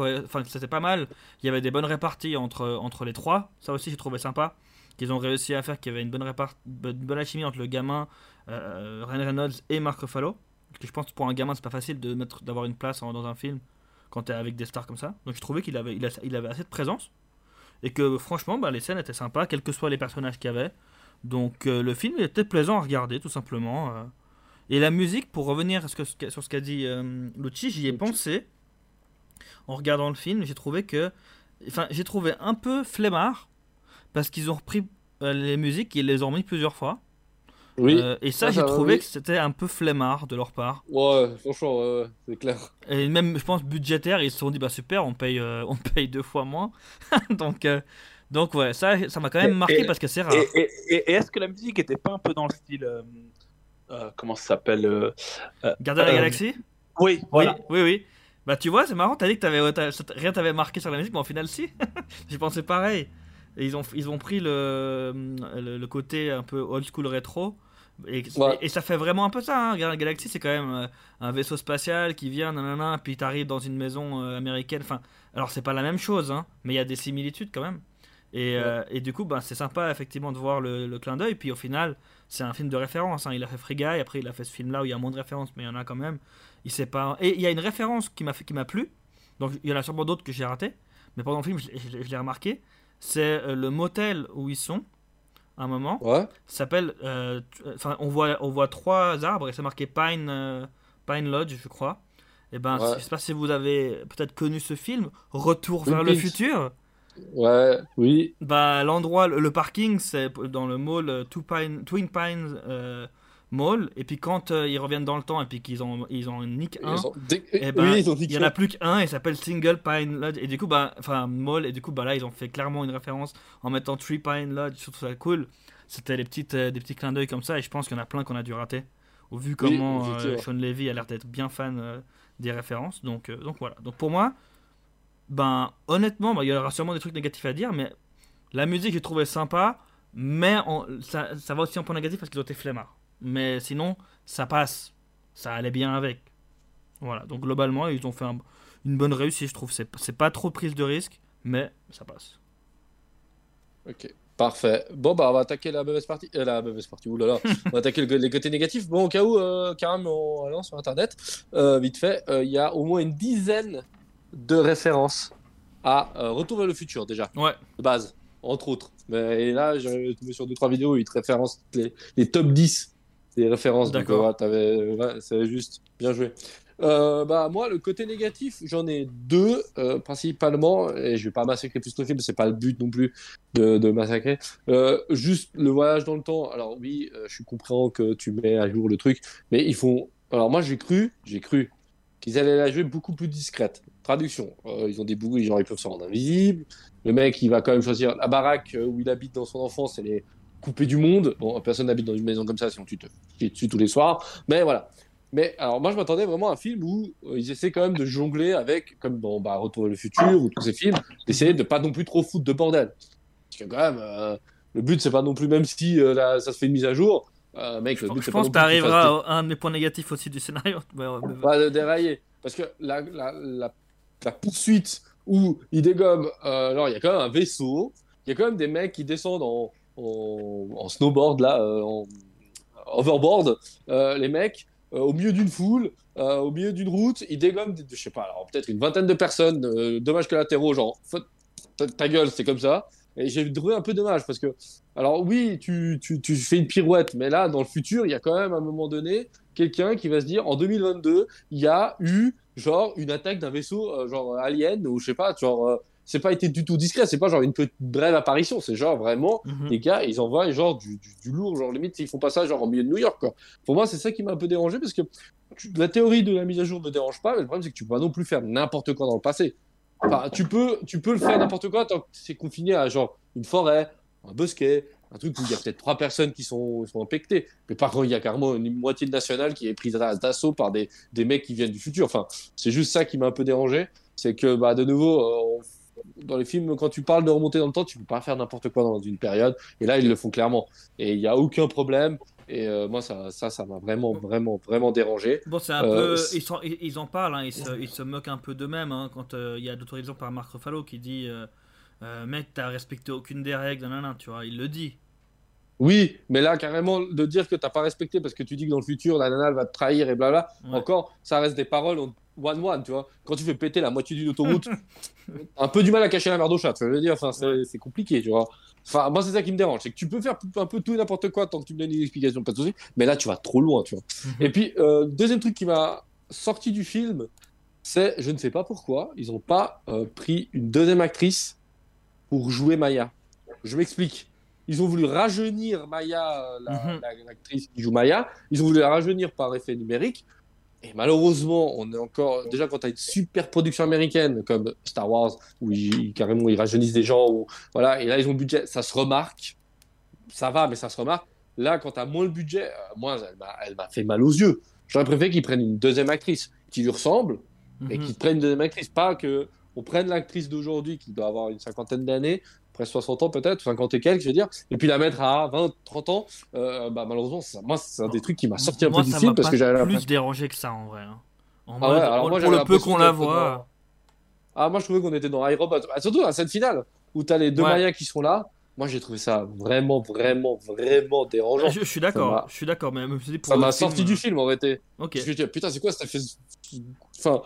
c'était pas mal. Il y avait des bonnes réparties entre, entre les trois, ça aussi j'ai trouvé sympa. Qu'ils ont réussi à faire qu'il y avait une bonne, répart... une bonne alchimie entre le gamin, euh, Ryan Reynolds et Mark Ruffalo. Parce que je pense que pour un gamin, c'est pas facile de mettre, d'avoir une place en- dans un film quand t'es avec des stars comme ça. Donc je trouvais qu'il avait, il, a- il avait assez de présence. Et que franchement, bah, les scènes étaient sympas, quels que soient les personnages qu'il y avait. Donc euh, le film était plaisant à regarder, tout simplement. Et la musique, pour revenir à ce que- sur ce qu'a dit euh, Lucci, j'y ai Lucci. pensé en regardant le film. J'ai trouvé que. Enfin, j'ai trouvé un peu flemmard parce qu'ils ont repris euh, les musiques et ils les ont mis plusieurs fois. Oui. Euh, et ça, Ah, j'ai trouvé oui. que c'était un peu flemmard de leur part. Ouais, franchement, ouais, ouais, c'est clair. Et même, je pense, budgétaire, ils se sont dit, bah super, on paye, euh, on paye deux fois moins. <laughs> donc, euh, donc, ouais, ça, ça m'a quand même marqué et- parce que c'est rare. Et, et- et- et est-ce que la musique était pas un peu dans le style. Euh, euh, comment ça s'appelle euh, Gardien de la euh, Galaxie Oui, voilà. Oui, oui, oui. Bah, tu vois, c'est marrant, t'as dit que t'avais, t'as- rien t'avait marqué sur la musique, mais au final, si. <laughs> J'ai pensé pareil. Et ils ont, ils ont pris le, le, le côté un peu old school rétro. Et, Ouais. et ça fait vraiment un peu ça. Hein. Gardien de la Galaxie, c'est quand même euh, un vaisseau spatial qui vient, nanana, puis t'arrives dans une maison euh, américaine. Enfin, alors c'est pas la même chose, hein, mais il y a des similitudes quand même. Et, euh, et du coup, bah, c'est sympa effectivement de voir le, le clin d'œil. Puis au final, c'est un film de référence. hein. Il a fait Free Guy, après il a fait ce film-là où il y a moins de références, mais il y en a quand même. Il sait pas. Et il y a une référence qui m'a qui m'a plu. Donc il y en a sûrement d'autres que j'ai raté, mais pendant le film, je, l'ai- je l'ai- je l'ai remarqué. C'est euh, le motel où ils sont. À un moment, Ouais. s'appelle. euh, Enfin, on voit, on voit trois arbres et c'est marqué Pine, Pine Lodge, je crois. Et ben, Ouais. je sais pas si vous avez peut-être connu ce film, Retour Twin vers le futur. Ouais, oui. Bah, l'endroit, le, le parking, c'est dans le mall euh, Two Pine- Twin Pines euh, Mall. Et puis quand euh, ils reviennent dans le temps et puis qu'ils ont, ils ont nick un, Ils ont- dé- eh ben, oui, ils ont dit il y en a plus qu'un et il s'appelle Single Pine Lodge. Et du coup, bah, enfin, Mall. Et du coup, bah là, ils ont fait clairement une référence en mettant Three Pine Lodge. Je trouve ça cool. C'était les petites, des petits clins d'œil comme ça. Et je pense qu'il y en a plein qu'on a dû rater. Au vu comment euh. Sean Levy a l'air d'être bien fan euh, des références. Donc, euh, donc voilà. Donc pour moi, ben honnêtement, il y aura sûrement des trucs négatifs à dire, mais la musique j'ai trouvé sympa, mais on- ça, ça va aussi en point négatif parce qu'ils ont été flemmards. Mais sinon, ça passe, ça allait bien avec. Voilà, donc globalement, ils ont fait un- une bonne réussite, je trouve. C'est c'est pas trop prise de risque, mais ça passe. Ok, parfait. Bon, bah, on va attaquer la mauvaise partie. euh, la mauvaise partie, oulala. <laughs> on va attaquer le- les côtés négatifs. Bon, au cas où, euh, Karam, en allant sur Internet, euh, vite fait, euh, il y a au moins une dizaine de références à euh, Retour vers le futur, déjà, Ouais, de base, entre autres. Mais et là, j'ai tombé sur 2-3 vidéos où ils te référencent les, les top 10 des références. Donc, D'accord. ouais, t'avais- ouais, c'est juste bien joué. Euh, bah moi le côté négatif j'en ai deux euh, principalement et je vais pas massacrer plus le film c'est pas le but non plus de, de massacrer euh, juste le voyage dans le temps alors oui euh, je suis comprends que tu mets à jour le truc mais ils font alors moi j'ai cru j'ai cru qu'ils allaient la jouer beaucoup plus discrète. Traduction Euh, ils ont des bouts genre ils peuvent se rendre invisibles. Le mec il va quand même choisir la baraque euh, où il habite dans son enfance elle est coupée du monde. Bon personne n'habite dans une maison comme ça sinon tu te chies dessus tous les soirs. Mais voilà. Mais alors moi je m'attendais vraiment à un film où euh, ils essaient quand même de jongler avec, comme dans bah, Retour le futur ou tous ces films, d'essayer de pas non plus trop foutre de bordel. Parce que quand même, le but c'est pas non plus, même si ça se fait une mise à jour, euh, mec, je, le but je c'est pas pense que fasse t'arriveras à un de mes points négatifs aussi du scénario. <laughs> Euh, des- pas de dérailler. Parce que la, la, la, la poursuite où ils dégomment, euh, alors il y a quand même un vaisseau, il y a quand même des mecs qui descendent en, en, en snowboard là, euh, en overboard, euh, les mecs, euh, au milieu d'une foule, euh, au milieu d'une route, ils dégomment, des- je sais pas, alors peut-être une vingtaine de personnes, euh, dommages collatéraux, genre, ta gueule, c'est comme ça. Et j'ai trouvé un peu dommage parce que, alors oui, tu, tu, tu fais une pirouette, mais là, dans le futur, il y a quand même à un moment donné quelqu'un qui va se dire, en 2022, il y a eu, genre, une attaque d'un vaisseau, euh, genre, alien, ou je sais pas, genre, euh, c'est pas été du tout discret, c'est pas genre une petite brève apparition, c'est genre vraiment, Mhm. les gars, ils envoient genre du, du, du lourd, genre limite, ils font pas ça genre au milieu de New York, quoi. Pour moi, c'est ça qui m'a un peu dérangé parce que tu- la théorie de la mise à jour me dérange pas, mais le problème, c'est que tu peux pas non plus faire n'importe quoi dans le passé. Tu peux, tu peux le faire n'importe quoi tant que c'est confiné à genre une forêt, un bosquet, un truc où il y a peut-être trois personnes qui sont, sont. Mais par contre, il y a carrément une moitié de nationale qui est prise d'assaut par des, des mecs qui viennent du futur. Enfin, c'est juste ça qui m'a un peu dérangé. C'est que, bah, de nouveau, euh, dans les films, quand tu parles de remonter dans le temps, tu peux pas faire n'importe quoi dans une période. Et là, ils le font clairement. Et il n'y a aucun problème. Et euh, moi, ça, ça, ça m'a vraiment, vraiment, vraiment dérangé. Bon, c'est un Euh, peu. Ils, sont- ils, ils en parlent, hein, ils, se, ils se moquent un peu d'eux-mêmes hein, quand euh, il y a d'autres exemples par Marc Ruffalo qui dit Mec, t'as respecté aucune des règles, nanana, tu vois, il le dit. Oui, mais là, carrément, de dire que t'as pas respecté parce que tu dis que dans le futur, la nana, elle va te trahir et blabla, Ouais. encore, ça reste des paroles one-one, tu vois. Quand tu fais péter la moitié d'une autoroute, <laughs> un peu du mal à cacher la merde au chat, tu veux dire, enfin, c'est c'est compliqué, tu vois. Enfin, moi, c'est ça qui me dérange, c'est que tu peux faire un peu tout et n'importe quoi tant que tu me donnes une explication, pas de souci, mais là, tu vas trop loin, tu vois. Et puis, euh, deuxième truc qui m'a sorti du film, c'est, je ne sais pas pourquoi, ils n'ont pas euh, pris une deuxième actrice pour jouer Maya. Je m'explique. Ils ont voulu rajeunir Maya, euh, la- Mhm. la- l'actrice qui joue Maya. Ils ont voulu la rajeunir par effet numérique. Et malheureusement, on est encore. Déjà, quand tu as une super production américaine comme Star Wars, où ils, carrément ils rajeunissent des gens, voilà, et là ils ont le budget, ça se remarque. Ça va, mais ça se remarque. Là, quand tu as moins le budget, euh, moi, elle m'a- fait mal aux yeux. J'aurais préféré qu'ils prennent une deuxième actrice qui lui ressemble, et Mhm. qu'ils prennent une deuxième actrice. Pas que on prenne l'actrice d'aujourd'hui qui doit avoir une cinquantaine d'années, presque 60 ans peut-être, 50 et quelques, je veux dire, et puis la mettre à 20, 30 ans. Euh, bah, malheureusement, ça- moi, c'est un des trucs qui m'a sorti un Moi, peu du ça film parce que j'avais plus dérangé que ça en vrai. hein. En Ah ouais, alors moi, pour le peu qu'on la voit. Ah, moi, je trouvais qu'on était dans iRobot. Ah, surtout la scène finale où tu as les deux Ouais. Mayas qui sont là. Moi, j'ai trouvé ça vraiment, vraiment, vraiment dérangeant. Je, je suis Ça d'accord, je suis d'accord, mais pour Ça m'a sorti euh, du film en réalité. Ok. Parce que putain, c'est quoi cet effet. Enfin,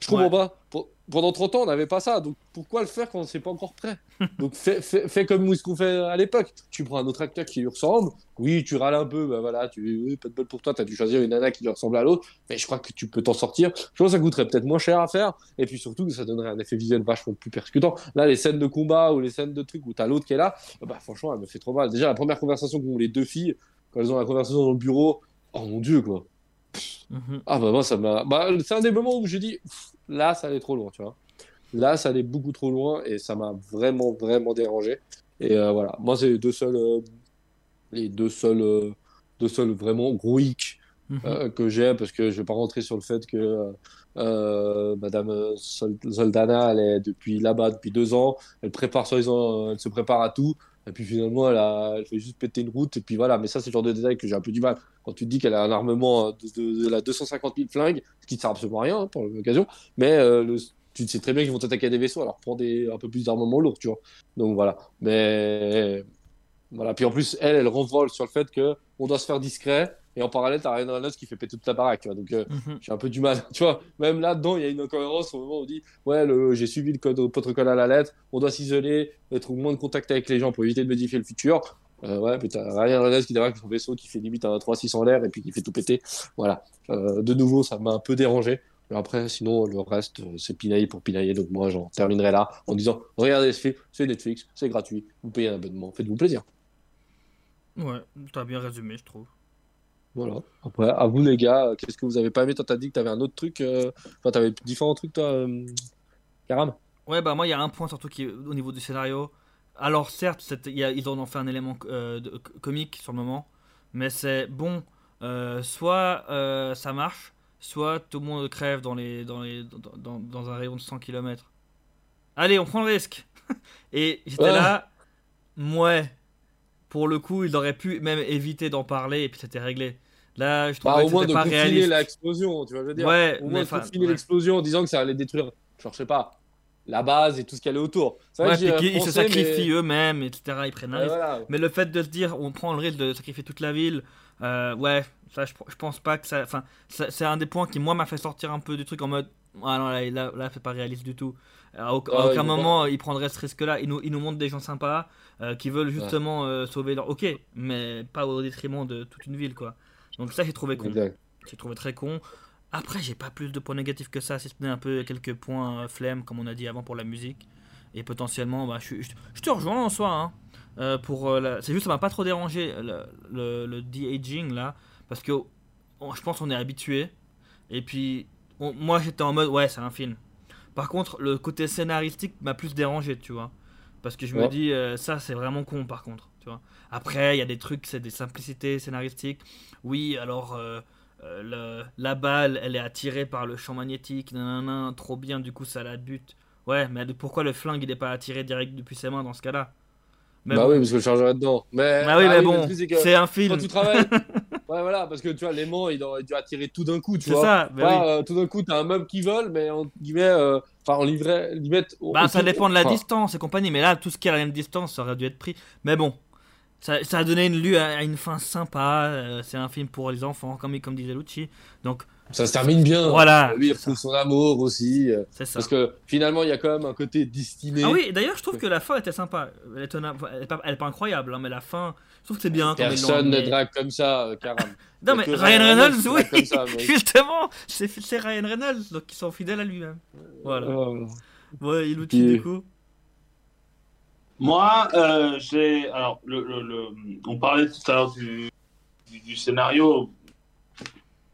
je comprends Ouais. Pour- Pendant 30 ans, on n'avait pas ça. Donc pourquoi le faire quand c'est pas encore prêt? <laughs> Donc fais, fais, fais comme ce qu'on fait à l'époque. Tu prends un autre acteur qui lui ressemble. Oui, tu râles un peu. Bah voilà, tu, oui, pas de bol pour toi. Tu as dû choisir une nana qui lui ressemble à l'autre. Mais je crois que tu peux t'en sortir. Je pense que ça coûterait peut-être moins cher à faire. Et puis surtout, que ça donnerait un effet visuel vachement plus percutant. Là, les scènes de combat ou les scènes de trucs où tu as l'autre qui est là, bah franchement, elle me fait trop mal. Déjà, la première conversation qu'ont les deux filles, quand elles ont la conversation dans le bureau, oh mon dieu, quoi. Mhm. Ah bah moi ça m'a. Bah, c'est un des moments où j'ai dit là ça allait trop loin, tu vois. Là ça allait beaucoup trop loin et ça m'a vraiment vraiment dérangé. Et euh, voilà, moi c'est les deux seuls, euh, les deux seuls, euh, deux seuls vraiment gros Mhm. que j'ai parce que je vais pas rentrer sur le fait que Madame Sol- Soldana elle est depuis là-bas depuis deux ans, elle prépare euh, elle se prépare à tout. Et puis finalement, elle, a, fait juste péter une route. Et puis voilà, mais ça, c'est le genre de détail que j'ai un peu du mal. Quand tu te dis qu'elle a un armement euh, de, la 250 000 flingues, ce qui ne sert absolument à rien hein, pour l'occasion, mais euh, tu sais très bien qu'ils vont attaquer à des vaisseaux, alors prends des, un peu plus d'armement lourd, tu vois. Donc voilà. Mais voilà. Puis en plus, elle, elle renvole sur le fait que on doit se faire discret. Et en parallèle, t'as Ryan Reynolds qui fait péter toute la baraque, tu vois. Donc euh, Mhm. j'ai un peu du mal. <laughs> Tu vois, même là-dedans, il y a une incohérence au moment où on dit Ouais, le- j'ai suivi le code au protocole à la lettre, on doit s'isoler, être au moins de contact avec les gens pour éviter de modifier le futur. Euh, ouais, putain, Ryan Reynolds qui débarque son vaisseau qui fait limite un 3-6 en l'air et puis qui fait tout péter. Voilà. Euh, de nouveau, ça m'a un peu dérangé. Mais après, sinon, le reste, euh, c'est pinailler pour pinailler. Donc moi, j'en terminerai là en disant Regardez ce film, c'est Netflix, c'est gratuit, vous payez un abonnement, faites-vous plaisir. Ouais, t'as bien résumé, je trouve. Voilà. Après, à vous les gars, qu'est-ce que vous avez pas aimé? Toi, t'as dit que t'avais un autre truc. euh, Enfin, t'avais différents trucs, toi, euh... Karam? Ouais, bah moi, il y a un point surtout qui est au niveau du scénario. Alors, certes, y a- ils en ont fait un élément euh, de- comique sur le moment, mais c'est bon, euh, soit ça marche, soit tout le monde crève dans, les, dans, les, dans, dans- dans un rayon de 100 km. Allez, on prend le risque. <laughs> Et j'étais Ouais. là, ouais, pour le coup, ils auraient pu même éviter d'en parler et puis c'était réglé. Là, je Bah, trouvais au que moins de pas confiner réaliste. l'explosion, tu vois, je veux dire. Ouais, au moins de enfin, confiner ouais. l'explosion en disant que ça allait détruire, genre, je sais pas, la base et tout ce qu'il y allait autour. Vrai Ouais, que qu'ils se mais- sacrifient eux-mêmes, etc. Ils prennent un risque. voilà. Mais le fait de se dire, on prend le risque de sacrifier toute la ville, euh, ouais, ça, je, je pense pas que ça. Enfin, c'est un des points qui, moi, m'a fait sortir un peu du truc en mode, ah non, là, là, là, c'est pas réaliste du tout. À, au- à Ah, aucun ils vont moment, ils prendraient ce risque-là. Ils nous, ils nous montrent des gens sympas euh, qui veulent justement euh, sauver leur. Ok, mais pas au détriment de toute une ville, quoi. Donc, ça, j'ai trouvé con. J'ai trouvé très con. Après, j'ai pas plus de points négatifs que ça, si ce n'est un peu quelques points euh, flemme, comme on a dit avant pour la musique. Et potentiellement, bah, je, je- je te rejoins en soi. Hein, euh, pour, euh, la- C'est juste, ça m'a pas trop dérangé le, le, le de-aging là, parce que on- je pense qu'on est habitué. Et puis, on- moi j'étais en mode, ouais, c'est un film. Par contre, le côté scénaristique m'a plus dérangé, tu vois. Parce que je me dis, euh, ça c'est vraiment con par contre, tu vois. Après, il y a des trucs, c'est des simplicités scénaristiques. Oui, alors euh, euh, le- la balle, elle est attirée par le champ magnétique, nanana, trop bien, du coup ça la bute. Ouais, mais pourquoi le flingue il est pas attiré direct depuis ses mains dans ce cas-là? Mais bah bon. oui, parce que le chargeur est dedans. Mais, Bah oui, ah mais bon, c'est un quand film. tu travailles. <laughs> ouais, voilà, parce que tu vois, l'aimant, il aurait dû attirer tout d'un coup, tu vois. ça, bah Là, oui. euh, tout d'un coup, t'as un meuble qui vole, mais en guillemets, euh, enfin, en livret, limite. Bah, ça dépend de la enfin, distance et compagnie, mais là, tout ce qui est à la même distance, ça aurait dû être pris. Mais bon, Ça, ça a donné une, lieu à, à une fin sympa. euh, c'est un film pour les enfants, comme, comme disait Lucci. Donc, Ça se termine bien. Voilà, Lui, il retrouve son amour aussi. euh, c'est ça. Parce que finalement, il y a quand même un côté destiné. Ah oui, d'ailleurs, je trouve que la fin était sympa. Elle est, pas, elle est pas incroyable, hein, mais la fin, je trouve que c'est bien. Personne ne drague comme ça, euh, Karam. <laughs> Non, mais Ryan Reynolds, oui, ça, <laughs> justement, c'est Ryan Reynolds, donc ils sont fidèles à lui-même. Voilà. Euh, Ouais, il outil Et- du coup. Moi, euh, j'ai. Alors, on parlait tout à l'heure du, scénario.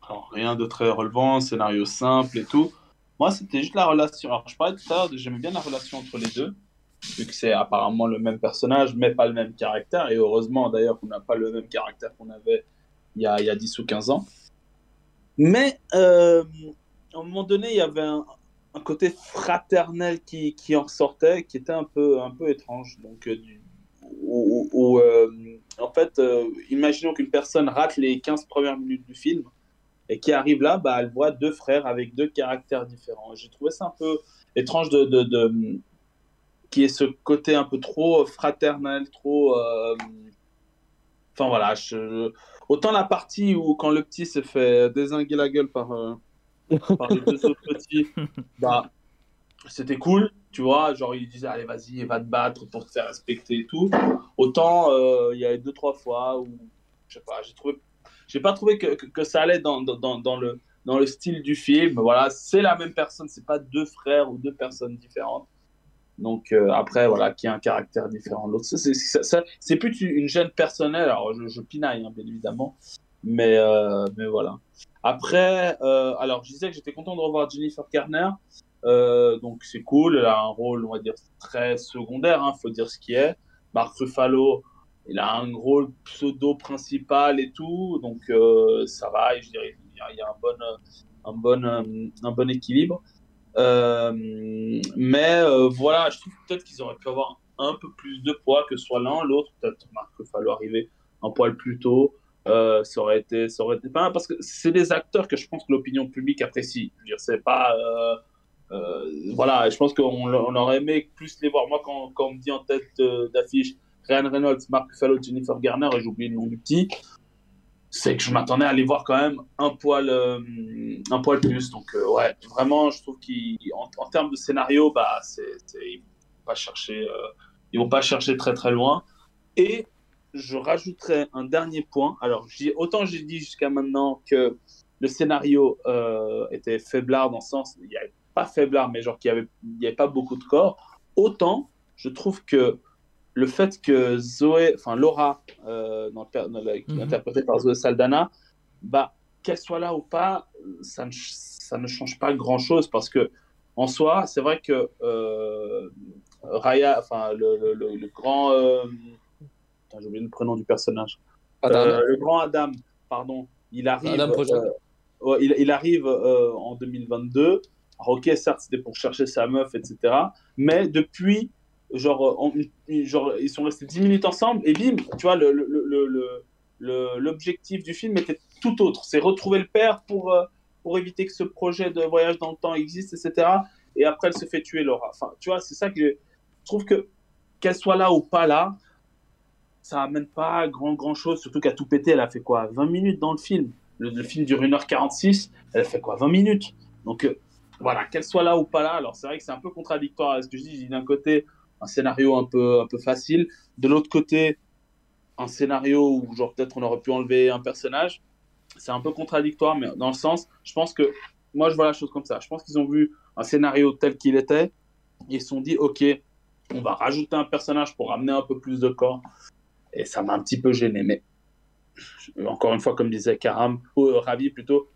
Alors, rien de très relevant, scénario simple et tout. Moi, c'était juste la relation. Alors, je parlais tout à l'heure, j'aimais bien la relation entre les deux, vu que c'est apparemment le même personnage, mais pas le même caractère. Et heureusement, d'ailleurs, qu'on n'a pas le même caractère qu'on avait il y, a, il y a 10 ou 15 ans. Mais, euh, à un moment donné, il y avait un, un côté fraternel qui, qui en ressortait, qui était un peu, un peu étrange. Donc, euh, où, euh, en fait, euh, imaginons qu'une personne rate les 15 premières minutes du film et qui arrive là, bah, elle voit deux frères avec deux caractères différents. J'ai trouvé ça un peu étrange de, de, de- qui est ce côté un peu trop fraternel, trop. Enfin voilà, autant la partie où quand le petit se fait désinguer la gueule par, par les deux autres petits, bah c'était cool, tu vois, genre il disait allez vas-y, va te battre pour te faire respecter et tout. Autant euh, il y a deux trois fois où je sais pas, j'ai trouvé, j'ai pas trouvé que, que, que ça allait dans, dans, dans, le dans le style du film. Voilà, c'est la même personne, c'est pas deux frères ou deux personnes différentes. Donc euh, après, voilà, qui a un caractère différent de l'autre. C'est- plus une gêne personnelle. Alors je, je pinaille, hein, bien évidemment, mais euh, mais voilà. Après, euh, alors je disais que j'étais content de revoir Jennifer Garner. Euh, donc c'est cool, elle a un rôle, on va dire, très secondaire, hein, faut dire ce qui est. Mark Ruffalo, il a un rôle pseudo principal et tout, donc euh, ça va, je dirais, il y a, il un bon, un bon, un bon équilibre. Mais voilà, je trouve peut-être qu'ils auraient pu avoir un peu plus de poids que soit l'un, l'autre, peut-être Mark Ruffalo arriver un poil plus tôt. Euh, ça aurait été, ça aurait été pas parce que c'est des acteurs que je pense que l'opinion publique apprécie. Je veux dire, c'est pas, euh, euh, voilà, je pense qu'on on aurait aimé plus les voir. Moi, quand, quand on me dit en tête d'affiche Ryan Reynolds, Mark Ruffalo, Jennifer Garner, et j'ai oublié le nom du petit, c'est que je m'attendais à les voir quand même un poil, un poil plus. Donc, ouais, vraiment, je trouve qu'en en termes de scénario, bah, c'est, ils vont pas vont pas chercher très très loin. Et je rajouterais un dernier point. Alors, autant j'ai dit jusqu'à maintenant que le scénario euh, était faiblard dans le sens, il n'y avait pas faiblard, mais genre qu'il n'y avait, il y avait pas beaucoup de corps. Autant, je trouve que le fait que Zoé, enfin Laura, euh, dans le dans Mhm. interprétée par Zoé Saldana, bah, qu'elle soit là ou pas, ça ne, ça ne change pas grand-chose parce que en soi, c'est vrai que euh, Raya, enfin le, le- grand, putain, j'ai oublié le prénom du personnage, Adam. Euh, le grand Adam, pardon, il arrive, Adam euh, il, il arrive euh, en 2022. Alors, ok, certes, c'était pour chercher sa meuf, etc. Mais depuis, genre, on- genre, ils sont restés 10 minutes ensemble et bim, tu vois, le, le, le, l'objectif du film était tout autre. C'est retrouver le père pour, pour éviter que ce projet de voyage dans le temps existe, etc. Et après, elle se fait tuer, Laura. Enfin, tu vois, c'est ça que je trouve que qu'elle soit là ou pas là, ça amène pas grand grand chose. Surtout qu'à tout péter, elle a fait quoi 20 minutes dans le film. Le, film dure 1h46, elle a fait quoi 20 minutes. Donc euh, voilà, qu'elle soit là ou pas là. Alors c'est vrai que c'est un peu contradictoire à ce que je dis. D'un côté un scénario un peu, un peu facile, de l'autre côté un scénario où genre peut-être on aurait pu enlever un personnage. C'est un peu contradictoire, mais dans le sens, je pense que moi je vois la chose comme ça. Je pense qu'ils ont vu un scénario tel qu'il était, ils se sont dit ok, on va rajouter un personnage pour amener un peu plus de corps. Et ça m'a un petit peu gêné, mais encore une fois, comme disait Karam, euh, Ravi plutôt,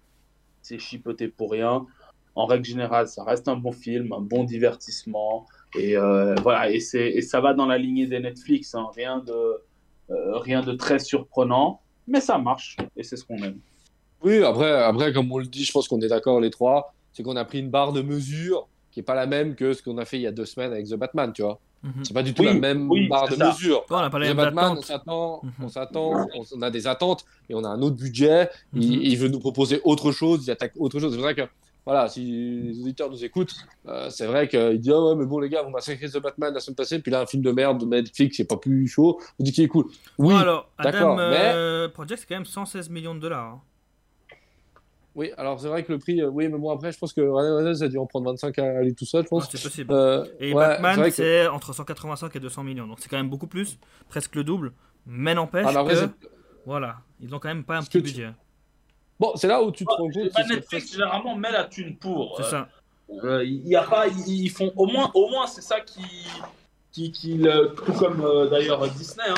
c'est chipoté pour rien. En règle générale, ça reste un bon film, un bon divertissement. Et euh, voilà, et, et ça va dans la lignée des Netflix, hein, rien, de, euh, rien de très surprenant, mais ça marche, et c'est ce qu'on aime. Oui, après, après, comme on le dit, je pense qu'on est d'accord les trois, c'est qu'on a pris une barre de mesure qui est pas la même que ce qu'on a fait il y a deux semaines avec The Batman, tu vois. Mhm. C'est pas du tout Oui, la même oui, barre de ça. mesure. On a pas les Batman, on attentes. s'attend, Mhm. on s'attend, on, on a des attentes et on a un autre budget. Mhm. Il, il veut nous proposer autre chose, il attaque autre chose. C'est ça que voilà, si les auditeurs nous écoutent, euh, c'est vrai qu'ils disent oh, ouais, mais bon, les gars, vous massacrez The Batman la semaine passée, puis là, un film de merde de Netflix, c'est pas plus chaud. Vous dites qu'il est cool. Oui, Bon, alors, d'accord, Adam mais- euh, Project, c'est quand même 116 millions de dollars. hein. Oui, alors c'est vrai que le prix, euh, oui, mais bon, après, je pense que Ryan Reynolds a dû en prendre 25 à lui tout seul, je pense. c'est possible. Euh, Et ouais, Batman, que- c'est entre 185 et 200 millions. Donc c'est quand même beaucoup plus, presque le double. Mais n'empêche Ah, que, c'est- voilà, ils ont quand même pas un petit tu- budget. Bon, c'est là où tu te rends compte. Bah, Netflix, presque- généralement, met la thune pour. C'est Euh, ça. Euh, Il y a pas, ils ils font au moins, au moins c'est ça qui, qui, qui le- tout comme euh, d'ailleurs Disney. hein.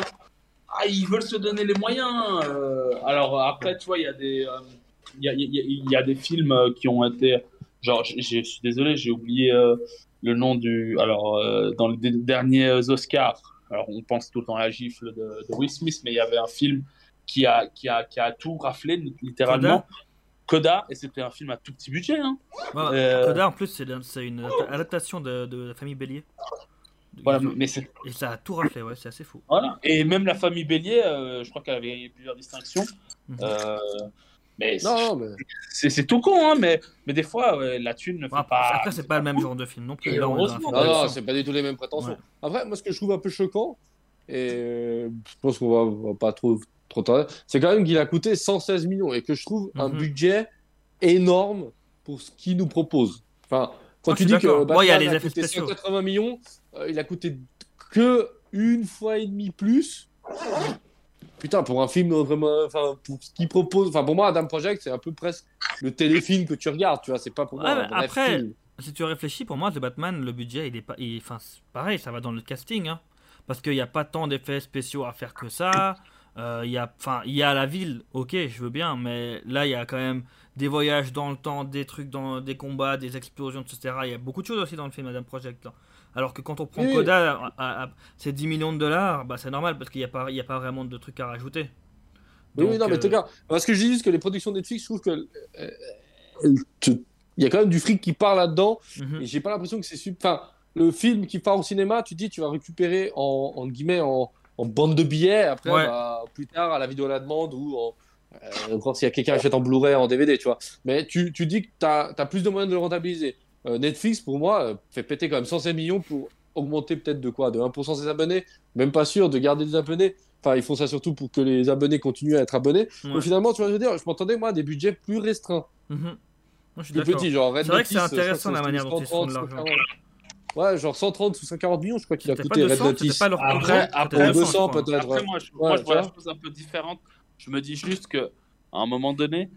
Ah, ils veulent se donner les moyens. euh. alors après, tu vois, il y a des, euh, il y, a, il y a- il y a des films euh, qui ont été, genre, je suis désolé, j'ai oublié euh, le nom du, alors euh, dans les derniers Oscars. Alors on pense tout le temps à la gifle de, de Will Smith, mais il y avait un film qui a, qui a, qui a tout raflé littéralement. Coda, et c'était un film à tout petit budget. Hein. Voilà. Euh, Coda, en plus, c'est une adaptation de, de la famille Bélier. Voilà, mais Et ça a tout raflé, ouais, c'est assez fou. Voilà. Et même la famille Bélier, euh, je crois qu'elle avait gagné plusieurs distinctions. Mhm. Euh, mais mais. c'est c'est tout con, hein, mais, mais des fois, ouais, la thune ne fait pas. après, c'est pas le même genre de film non plus. Là, Non, non, c'est pas du tout les mêmes prétentions. Ouais. Après, moi, ce que je trouve un peu choquant, et euh, je pense qu'on va, va pas trop, trop tarder, c'est quand même qu'il a coûté 116 millions et que je trouve un Mhm. budget énorme pour ce qu'il nous propose. Enfin, quand Ah, tu dis que. Bon, il y a Batman les a coûté spéciaux. 180 millions, euh, il a coûté que une fois et demi plus. Putain, pour un film vraiment, enfin, pour ce qu'il propose, enfin, pour moi, Adam Project, c'est un peu presque le téléfilm que tu regardes, tu vois, c'est pas pour moi Ouais, un après, film. Si tu réfléchis, pour moi, The Batman, le budget, il est pas. Enfin, c'est pareil, ça va dans le casting. Hein, parce qu'il n'y a pas tant d'effets spéciaux à faire que ça. Euh, il y a, enfin, il y a la ville, ok, je veux bien, mais là, il y a quand même des voyages dans le temps, des trucs dans des combats, des explosions, etc. Il y a beaucoup de choses aussi dans le film Adam Project. là. Alors que quand on prend Oui. Coda, à, à- à- c'est 10 millions de dollars, bah, c'est normal parce qu'il n'y a, pas- il y a pas vraiment de trucs à rajouter. Oui, oui, Donc, non, mais euh, parce que je dis juste que les productions Netflix, je trouve que euh, te- il y a quand même du fric qui part là-dedans, mhm. et j'ai pas l'impression que c'est super. Enfin, le film qui part au cinéma, tu dis, tu vas récupérer en, en guillemets en, en bande de billets, après, Ouais. bah, plus tard à la vidéo à la demande ou en, euh, quand y a quelqu'un qui achète en Blu-ray, en DVD, tu vois. Mais tu, tu dis que tu as, plus de moyens de le rentabiliser. Euh, Netflix, pour moi, euh, fait péter quand même 105 millions pour augmenter peut-être de quoi De 1% ses abonnés Même pas sûr de garder des abonnés. Enfin, ils font ça surtout pour que les abonnés continuent à être abonnés. Ouais. Donc finalement, tu vois, je veux dire, je m'entendais moi à des budgets plus restreints. Moi, je suis plus d'accord. petits, genre Red C'est vrai que c'est crois intéressant la manière dont ils font de 130, l'argent. 140. Ouais, genre 130 ou 140 millions, je crois qu'il a coûté Red 200, c'était Notice. pas leur Après- après, 200, 200 je crois. peut-être. Après, moi, je, Ouais, moi, je vois la chose un peu différente. Je me dis juste que à un moment donné,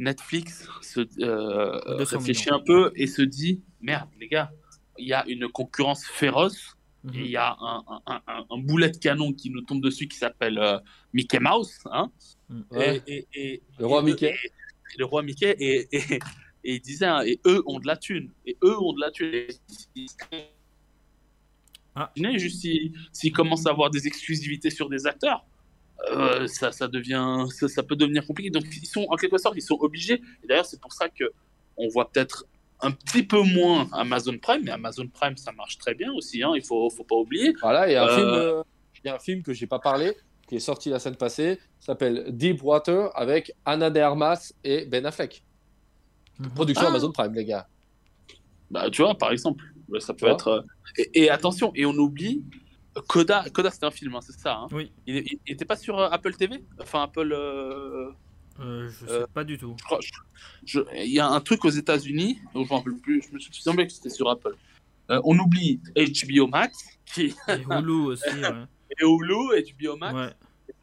Netflix se, euh, 200 réfléchit un peu et se dit merde, les gars, il y a une concurrence féroce Mhm. et il y a un, un, un- un boulet de canon qui nous tombe dessus qui s'appelle euh, Mickey Mouse. Hein Ouais. et, et- et- Le roi et- Mickey. et- le roi Mickey. Et, et, et il disait, hein, et eux ont de la thune. Et eux ont de la thune. Ils- Ah. Imaginez juste s'ils s'ils commencent à avoir des exclusivités sur des acteurs. Euh, ça, ça devient, ça, ça peut devenir compliqué. Donc ils sont en quelque sorte, ils sont obligés. Et d'ailleurs, c'est pour ça que on voit peut-être un petit peu moins Amazon Prime, mais Amazon Prime, ça marche très bien aussi. Hein, il faut, faut pas oublier. Voilà, il y a un Euh, film, euh, il y a un film que j'ai pas parlé, qui est sorti la semaine passée, s'appelle Deep Water avec Anna de Armas et Ben Affleck. Mhm. Production Ah. Amazon Prime, les gars. Bah, tu vois, par exemple, ça peut être. euh, Et, et attention, et on oublie. Coda, Coda c'était un film, hein, c'est ça. hein. Oui. Il, il- il était pas sur euh, Apple TV Enfin, Apple. euh, Euh, je sais Euh, pas du tout. Il y a un truc aux États-Unis, je me rappelle plus, je me suis semblé que c'était sur Apple. Euh, on oublie HBO Max, qui Et Hulu aussi, <laughs> ouais. est Hulu, HBO Max. Ouais.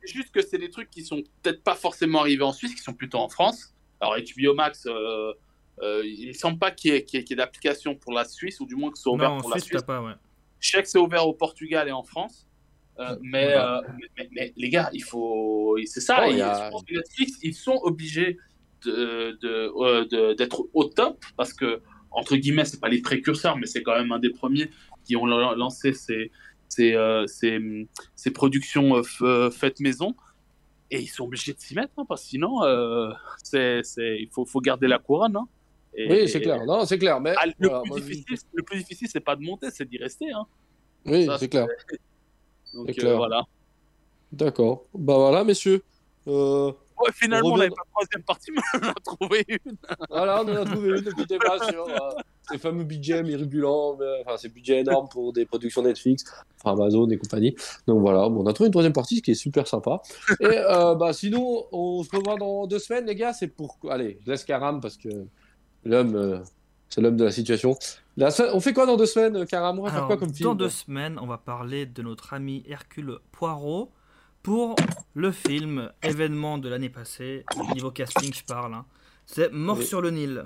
C'est juste que c'est des trucs qui sont peut-être pas forcément arrivés en Suisse, qui sont plutôt en France. Alors, HBO Max, il ne semble pas qu'il y ait, ait d'application pour la Suisse, ou du moins que ce soit ouvert Non, en pour la Suisse, Suisse. t'as pas, ouais. Je sais que c'est ouvert au Portugal et en France. Euh, mais, euh, mais, les gars, il faut. C'est ça. Oh, et il y a- je pense que Netflix, ils sont obligés de- de- euh, de- d'être au top parce que, entre guillemets, c'est pas les précurseurs, mais c'est quand même un des premiers qui ont lan- lancé ces, ces, euh, ces, ces productions faites maison. Et ils sont obligés de s'y mettre, hein, parce que sinon, c'est, il faut, faut garder la couronne. hein. Et- Oui, c'est clair. Non, c'est clair. Mais Ah, le, voilà, plus moi, je- difficile, le plus difficile, c'est pas de monter, c'est d'y rester. Hein. Oui, c'est clair. <laughs> Donc C'est euh, clair. voilà. D'accord. Bah voilà, messieurs. Euh, Ouais, finalement, on n'avait pas de troisième partie, <laughs> mais on en a trouvé une. Voilà, on en a trouvé une depuis débat sur euh, ces fameux budgets mais, enfin ces budgets énormes pour des productions Netflix, enfin Amazon et compagnie. Donc voilà, bon, on a trouvé une troisième partie, ce qui est super sympa. Et euh, bah sinon, on se revoit dans deux semaines, les gars. C'est pour, allez, je laisse Karam parce que l'homme, euh, c'est l'homme de la situation. La se- On fait quoi dans deux semaines, Karam? On va faire Alors, quoi comme film dans deux semaines, on va parler de notre ami Hercule Poirot pour le film événement de l'année passée. Niveau casting, je parle. hein. C'est Mort Oui. sur le Nil.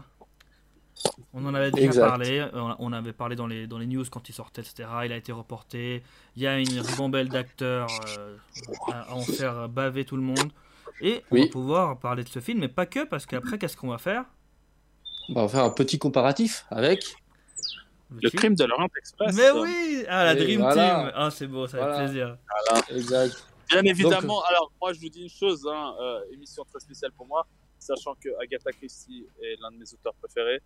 On en avait déjà Exact. parlé. On on avait parlé dans les, dans les news quand il sortait, etc. Il a été reporté. Il y a une ribambelle d'acteurs euh, à, à en faire baver tout le monde. Et on Oui. va pouvoir parler de ce film, mais pas que, parce qu'après, qu'est-ce qu'on va faire? Bah, On va faire un petit comparatif avec. Le crime de Laurent Express. Mais oui Ah, la Et Dream voilà. Team Ah, c'est beau, ça Voilà. fait plaisir. Exact. Bien évidemment, alors moi je vous dis une chose, hein, euh, émission très spéciale pour moi, sachant que Agatha Christie est l'un de mes auteurs préférés.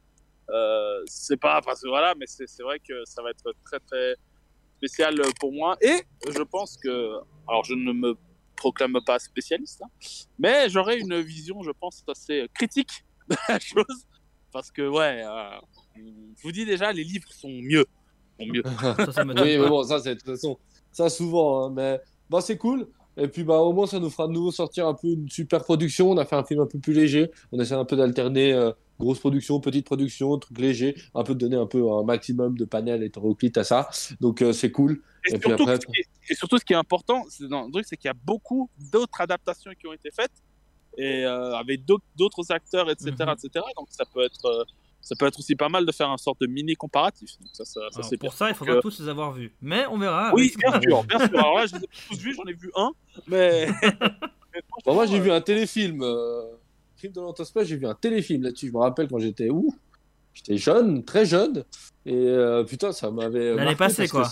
Euh, c'est pas parce que voilà, mais c'est c'est vrai que ça va être très très spécial pour moi. Et je pense que, alors je ne me proclame pas spécialiste, hein, mais j'aurai une vision, je pense, assez critique de la <laughs> chose. Parce que, ouais, euh, je vous dis déjà, les livres sont mieux. Sont mieux. <laughs> Ça, ça m'étonne Oui, mais bon, ça, c'est de toute façon, ça souvent, hein, mais bah, c'est cool. Et puis, bah, au moins, ça nous fera de nouveau sortir un peu une super production. On a fait un film un peu plus léger. On essaie un peu d'alterner euh, grosse production, petite production, truc léger, un peu de donner un peu un maximum de panels hétéroclites à ça. Donc, euh, c'est cool. Et, Et puis surtout, après- ce qui est, et surtout, ce qui est important c'est dans le truc, c'est qu'il y a beaucoup d'autres adaptations qui ont été faites et euh, avec d'autres- acteurs, etc., Mhm. etc. Donc ça peut être, euh, ça peut être aussi pas mal de faire un sorte de mini comparatif. Donc ça, ça, ça, Alors, c'est bien. pour ça, il faudra Donc, euh, tous les avoir vus. Mais on verra. Oui, bien sûr, bien sûr. Alors là, je les ai <laughs> tous vus, j'en ai vu un, mais. mais <laughs> Bon, moi, j'ai vu un téléfilm. Euh... Crime de l'Antospèce, j'ai vu un téléfilm là-dessus. Je me rappelle quand j'étais où? J'étais jeune, très jeune. Et euh, putain, ça m'avait. L'année passée, quoi.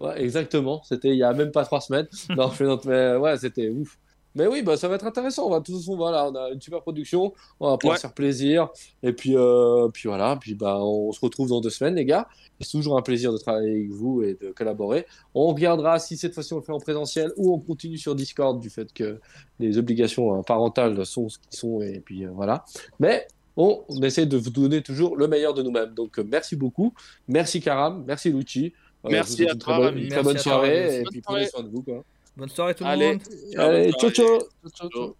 Ouais, exactement. C'était il y a même pas trois semaines. <laughs> non, je fais notre... mais ouais, c'était ouf. Mais oui, bah, ça va être intéressant. On va, de toute façon, voilà, on a une super production. On va pouvoir Ouais. se faire plaisir. Et puis, euh, puis voilà. Puis bah, on se retrouve dans deux semaines, les gars. C'est toujours un plaisir de travailler avec vous et de collaborer. On regardera si cette fois-ci on le fait en présentiel ou on continue sur Discord du fait que les obligations euh, parentales sont ce qu'ils sont. Et puis euh, voilà. Mais on, on essaie de vous donner toujours le meilleur de nous-mêmes. Donc euh, merci beaucoup. Merci Karam. Merci Lucci. Merci à toi, très bonne, très bonne toi, soirée. Et puis prenez soin de vous. Quoi. Bonne soirée tout le Allez. monde. Ciao, Allez, bonne ciao, soirée. ciao. ciao, ciao.